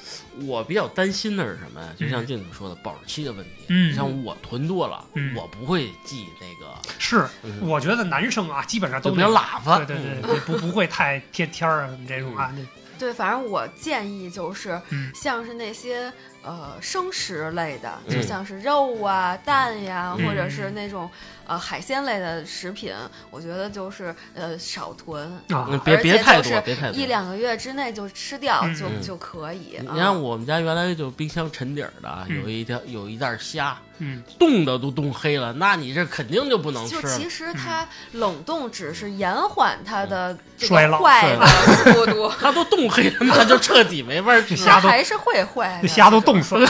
我比较担心的是什么呀？就像静静说的，保质期的问题。嗯像我囤多了嗯，我不会记那个，[LAUGHS] 是，嗯我觉得男生啊，基本上都就比较喇叭。对对对对，不不会太贴天儿啊什么这种啊。对，反正我建议就是嗯，像是那些呃生食类的，嗯就像是肉啊、蛋呀，嗯或者是那种呃海鲜类的食品，我觉得就是呃少囤，啊嗯，别别太多，别太多。一两个月之内就吃掉嗯就嗯就可以。你啊看我们家原来就冰箱沉底儿的有一条有一袋虾，嗯冻的都冻黑了，那你这肯定就不能吃。就其实它冷冻只是延缓它的衰老坏的速度，它都冻黑了，那就彻底没法 [LAUGHS] 吃这虾还是会坏的。这虾都 [LAUGHS] 冻死了，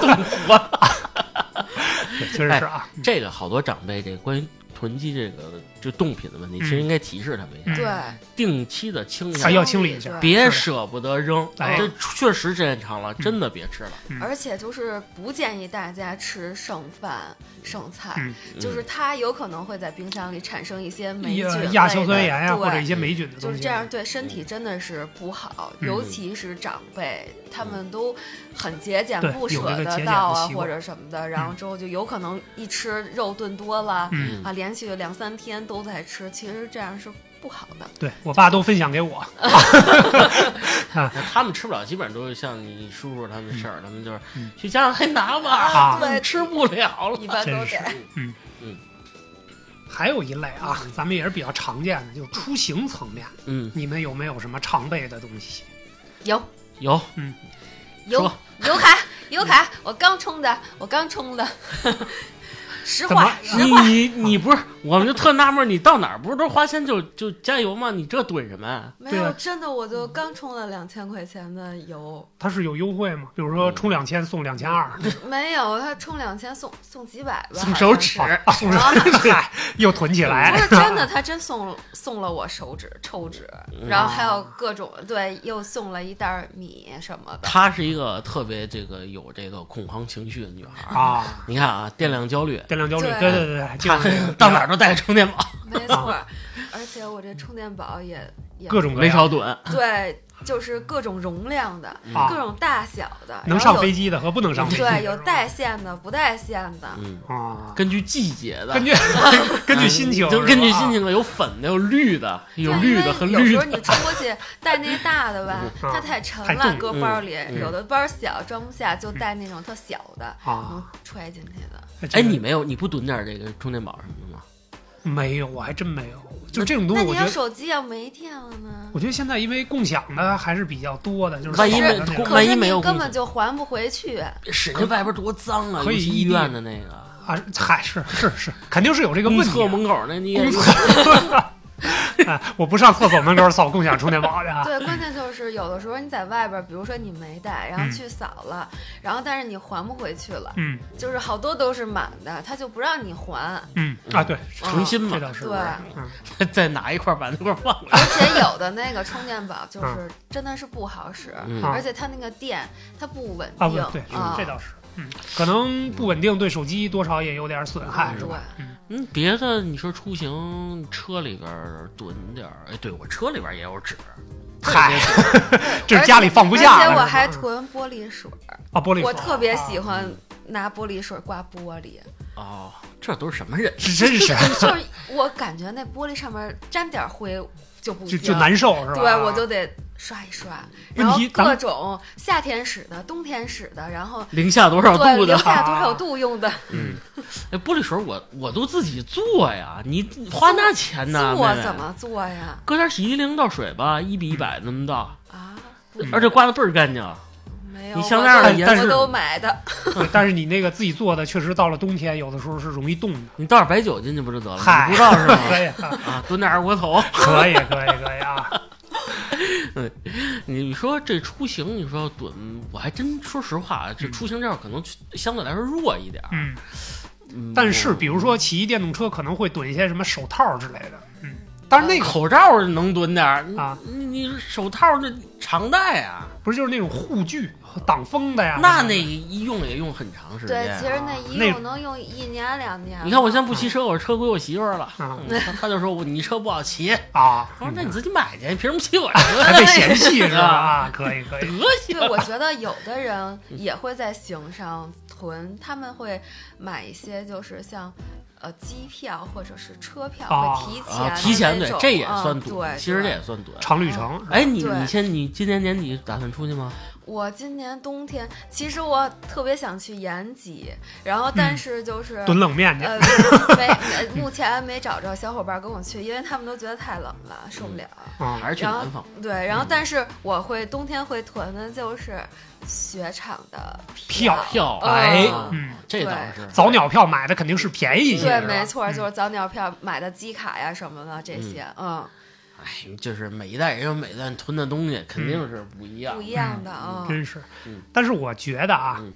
冻活了。确实是啊。这个好多长辈，这关于囤积这个就冻品的问题，嗯其实应该提示他们一下，嗯。对，定期的清理啊，要清理一下别舍不得扔。哎这确实时间长了，真的别吃了。而且就是不建议大家吃剩饭、剩菜，嗯。就是它有可能会在冰箱里产生一些霉菌亚硝酸盐呀，或者一些霉菌的东西。就是这样，对身体真的是不好，嗯。尤其是长辈，他们都很节俭，不舍得到啊或者什么的，然后之后就有可能一吃肉炖多了、嗯，啊，连续两三天都在吃，其实这样是不好的。对我爸都分享给我。[LAUGHS] 他们吃不了，基本上都是像你叔叔他们事儿，他们就是嗯去家长还拿吧，啊对吃不了了。一般都是。嗯嗯，还有一类啊，咱们也是比较常见的，就是出行层面，嗯，你们有没有什么常备的东西？有有嗯有说有卡有卡，我刚充的，我刚充的。[LAUGHS] 实话，实你话，你你不是，我们就特纳闷儿，你到哪儿不是都花钱就就加油吗？你这怼什么呀？没有真的，我就刚充了两千块钱的油，它是有优惠吗？比如说充两千送两千二，没有，他充两千送送几百吧，送手指好像是啊，送上嗨，又囤起来不。是真的，[LAUGHS] 他真送送了我手指、抽纸，嗯然后还有各种对，又送了一袋米什么的。她是一个特别这个有这个恐慌情绪的女孩儿。啊，你看啊，电量焦虑，电量焦虑，对。对对对对，就是到哪儿都带着充电宝，没错，而且我这充电宝也也各种没少囤。对，就是各种容量的，啊各种大小的，能上飞机的和不能上飞机的，对，有带线的，不带线的。嗯，啊，根据季节的，根据 [LAUGHS] 根据心情，就是根据心。情的，有粉的，有绿的，有对绿的和绿有时候你。出去带那大的吧，嗯。它太沉太重。了，搁包里；嗯。有的包小装不下，就带那种特小的，啊。能揣进去的。哎，你没有你不囤点这个充电宝什么的吗？没有，我还真没有。就这种东西，那你要我觉得，手机要没电了呢？我觉得现在因为共享的还是比较多的，就是万一没万一没是你根有共享本就还不回去。是那外边多脏啊！可以医院的那个啊，嗨，是是是，肯定是有这个问题厕。门口那你也 [LAUGHS] [LAUGHS] 哎，我不上厕所门口扫共享充电宝去啊。对，关键就是有的时候你在外边，比如说你没带，然后嗯去扫了，然后但是你还不回去了，嗯就是好多都是满的，他就不让你还。嗯啊，[LAUGHS] 对，诚心嘛这，倒是。对嗯，在哪一块把那块放了。而且有的那个充电宝就是真的是不好使，而且它那个电它不稳啊，定啊对，这倒是。嗯，可能不稳定，对手机多少也有点损害，是对吧？，嗯，别的你说出行车里边儿囤点儿，哎，对我车里边儿也有纸，嗨 [LAUGHS] 这是家里放不下了。而且我还囤玻璃水儿，啊，玻璃水，我特别喜啊，欢拿玻璃水刮玻璃，哦，这都是什么人？是真是 [LAUGHS] 就是我感觉那玻璃上面沾点灰就不行，就就难受是吧？对我就得刷一刷，然后各种夏天使的、冬天使的，然后零下多少度的零？下多啊少度用的，嗯，[LAUGHS] 哎，玻璃水我我都自己做呀，你花那钱呢？做怎么做呀？搁点洗涤灵倒水吧，一比一百那么倒，啊，而且刮的倍儿干净。没有，你像那样我都的颜色都买的，对 [LAUGHS] 但是你那个自己做的，确实到了冬天，有的时候是容易冻的。你倒点白酒进去不就得了？嗨你不知道是吗？[LAUGHS] 可以啊，啊，炖点二锅头。[LAUGHS] 可以，可以，可以啊。你说这出行，你说要囤，我还真说实话，这出行这可能相对来说弱一点。嗯，嗯但是比如说骑电动车，可能会蹲一些什么手套之类的。嗯，但是那个口罩能蹲点儿啊，你你手套那常戴啊，不是就是那种护具、挡风的呀？那那一用也用很长时间对，其实那一用能用一年两年。你看我现在不骑车，我车归我媳妇儿了。啊嗯他他就说我你车不好骑，啊，我说那你自己买去，凭什么骑我车 [LAUGHS] 还被车？嫌弃是吧？[LAUGHS] 啊，可以，可以。德行。对，我觉得有的人也会在行上囤，他们会买一些就是像呃机票或者是车票，提前提前对这也嗯算赌，对，其实这也算堵。长旅程，哎，你对你先你今年年底打算出去吗？我今年冬天其实我特别想去延吉，然后但是就是。囤冷面去。呃，[LAUGHS] 没，呃目前没找着小伙伴跟我去，因为他们都觉得太冷了，受不了。啊还是去然后南方？对，然后但是我会冬天会囤的就是雪场的票票哎嗯嗯，这倒是早鸟票买的肯定是便宜一些，对，没错，嗯就是早鸟票买的机卡呀什么的这些，嗯，哎，就是每一代人有每一代人囤的东西，肯定是不一样不。一样的啊。真是嗯。但是我觉得啊，嗯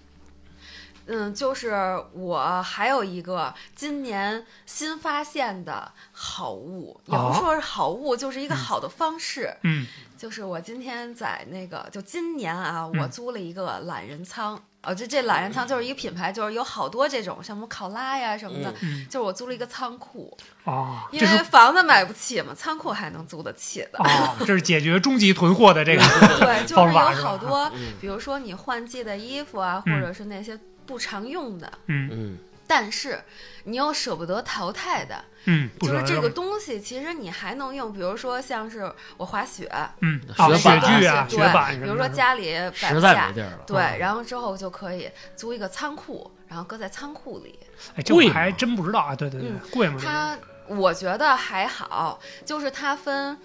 嗯，就是我还有一个今年新发现的好物，也不哦说是好物，就是一个好的方式。嗯就是我今天在那个，就今年啊，嗯我租了一个懒人仓。哦，这这懒人仓就是一个品牌，就是有好多这种，像什么考拉呀什么的，嗯就是我租了一个仓库，哦，因为房子买不起嘛，仓库还能租得起的。哦，这是解决终极囤货的这个 [LAUGHS] 对，就是有好多，嗯。比如说你换季的衣服啊，嗯。或者是那些不常用的，嗯。嗯，但是你又舍不得淘汰的，嗯，就是这个东西，其实你还能用。比如说像是我滑雪，嗯滑雪具啊对雪板比如说家里摆实不下在没地儿了。对，嗯然后之后就可以租一个仓库，然后搁在仓库里。哎，这我贵还真不知道啊，对对对嗯，贵吗？它我觉得还好，就是它分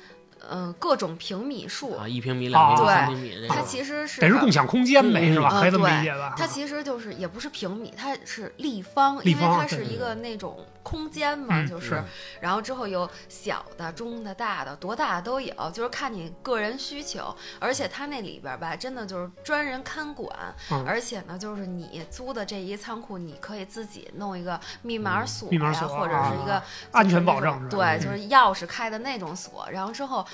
嗯、各种平米数，啊，一平米、两平米、对三平米它。其实是得是共享空间呗，嗯是吧？嗯可以这么对理解吧？它其实就是也不是平米，它是立方，因为它是一个那种空间嘛，嗯就是嗯，然后之后有小的、中的、大的，多大的都有，就是看你个人需求。而且它那里边吧，真的就是专人看管，嗯而且呢，就是你租的这一仓库，你可以自己弄一个密码锁呀，密码锁或者是一个啊安全保障对，嗯就是钥匙开的那种锁。然后之后。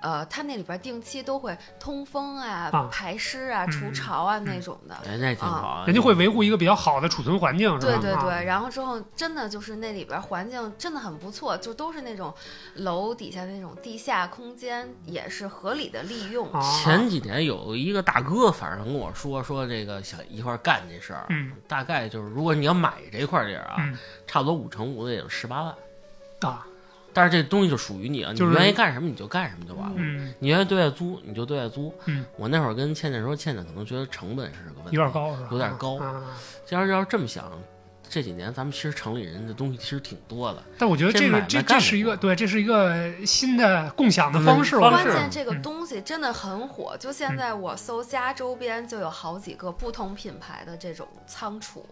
呃，它那里边定期都会通风啊、啊排湿啊、除嗯潮啊那种的。哎，那挺好啊。人家会维护一个比较好的储存环境，是吧？啊对对对，然后之后真的就是那里边环境真的很不错，就都是那种楼底下那种地下空间，也是合理的利用。啊，前几年有一个大哥，反正跟我说说这个想一块儿干这事儿，嗯大概就是如果你要买这块地儿啊，嗯差不多五乘五的也就十八万。啊，但是这东西就属于你啊，就是你愿意干什么你就干什么就完了。嗯，你愿意对外租你就对外租。嗯，我那会儿跟倩倩说，倩倩可能觉得成本是个问题，有点高是吧？有点高啊，要是要是这么想，这几年咱们其实城里人的东西其实挺多的，但我觉得这这个这这是一个对，这是一个新的共享的方式。关键这个嗯东西真的很火，就现在我搜家周边就有好几个不同品牌的这种仓储。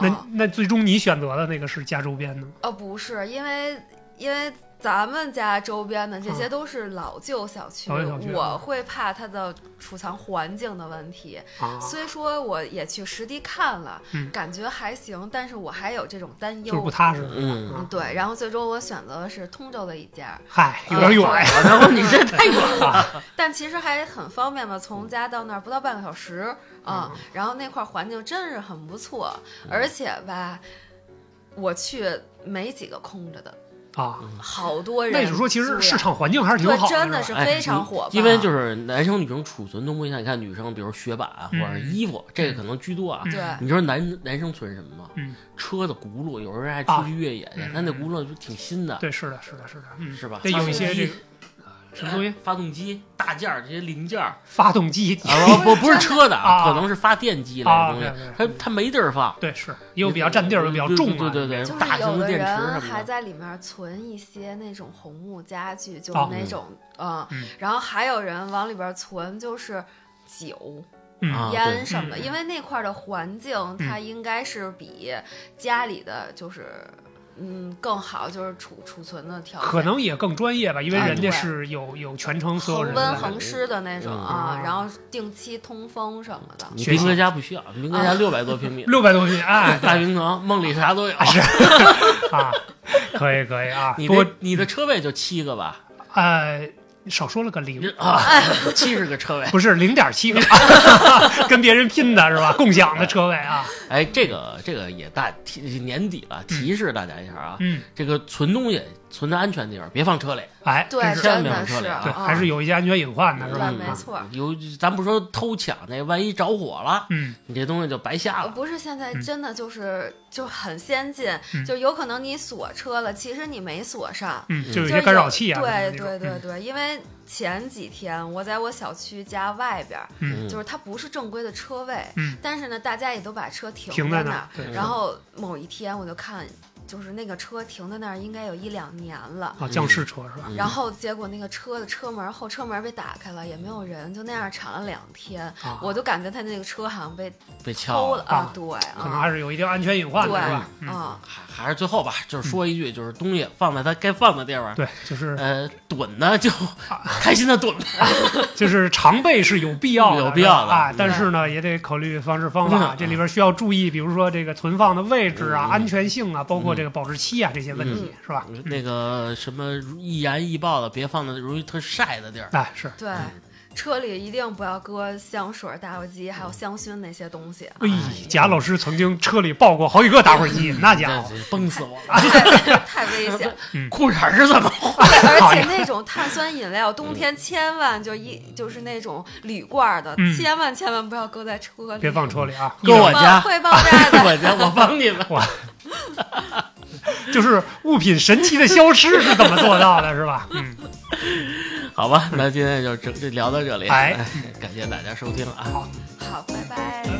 那啊那最终你选择的那个是家周边的吗？呃，不是，因为因为咱们家周边的这些嗯都是老旧小区，我嗯会怕它的储藏环境的问题。啊，虽说我也去实地看了，嗯感觉还行，但是我还有这种担忧。就是不踏实。嗯嗯，对，然后最终我选择的是通州的一家，嗨，有点远。然后你这太远了，[LAUGHS] 但其实还很方便吧，从家到那儿不到半个小时啊、嗯然后那块儿环境真是很不错，而且吧，我去没几个空着的，啊，好多人。那就是说，其实市。场环境还是挺好的，真的的，是非常火爆、哎因为就是男生女生储存东西，你看女生比如雪板或者嗯衣服，这个可能居多啊。嗯对你知道男男生存什么吗？嗯车的轱辘，有人还出去越野去嗯，他那轱辘就挺新的，对，是的，是的，是的，嗯，是吧？得有一些这个个什么东西，发动机、大件儿这些零件儿。发动机。啊，不不是 [LAUGHS] 车的啊。可能是发电机类啊，的东西。它它没地儿放。对，是。又比较占地儿，又比较重啊，对对对就大型有的的电池人什么的。还在里面存一些那种红木家具，就那种嗯。嗯然后还有人往里边存就是酒、烟什么的，嗯。因为那块儿的环境它应该是比家里的就是嗯更好，就是储储存的条件。可能也更专业吧，因为啊人家是有有全程所有恒温恒湿的那种嗯啊，嗯然后定期通风什么的。学习你兵哥家不需要，兵哥家六百多平米，[LAUGHS] 六百多平，哎，大平层，梦里啥都有。啊，[LAUGHS] 可以可以啊，你的你的车位就七个吧？呃，少说了个零，[LAUGHS] 啊，七十个车位。[LAUGHS] 不是零点七个，[LAUGHS] 跟别人拼的是吧？共享的车位啊，哎，这个这个也大提年底了，提示大家一下啊，嗯，这个存东西存在安全地方，别放车里。哎，对，真的是啊，对，还是有一些安全隐患的是对，吧？没错。有咱不说偷抢那，万一着火了，嗯，你这东西就白瞎呃，了。不是现在嗯真的就是就很先进，嗯。就有可能你锁车了，其实你没锁上，嗯，就是些干扰器啊，对对对对，因为前几天我在我小区家外边就是它不是正规的车位，嗯。但是呢，大家也都把车停停在那儿然后某一天我就看，就是那个车停在那儿应该有一两年了。啊，降士车是吧？嗯然后结果那个车的车门后车门被打开了，也没有人，就那样铲了两天，啊，我就感觉他那个车好像被被偷撬了。啊啊，对，可能还是有一定安全隐患的是吧？啊，还还是最后吧，就是说一句，就是东西放在它该放的地方。对，就是呃，囤呢就开心的囤吧。就是常备是有必要的，有必要的但是呢，也得考虑方式方法嗯，这里边需要注意，比如说这个存放的位置啊、嗯安全性啊，包括嗯这个保质期啊这些问题，是吧？那个什么易燃易爆的，别放在容易特晒的地儿。哎，是，对，车里一定不要搁香水、打火机还有香薰那些东西啊。哎，贾老师曾经车里抱过好几个打火机，那家伙，崩死我了！太太危险，裤衩是怎么换？而且那种碳酸饮料，冬天千万就一就是那种铝罐的，嗯千万千万不要搁在车里，别放车里啊，搁我家会爆炸的。[LAUGHS] 我家我帮你们。[LAUGHS] 就是物品神奇的消失是怎么做到的，是吧？嗯，好吧，那今天就这就聊到这里。哎感谢大家收听啊。好，拜拜拜拜。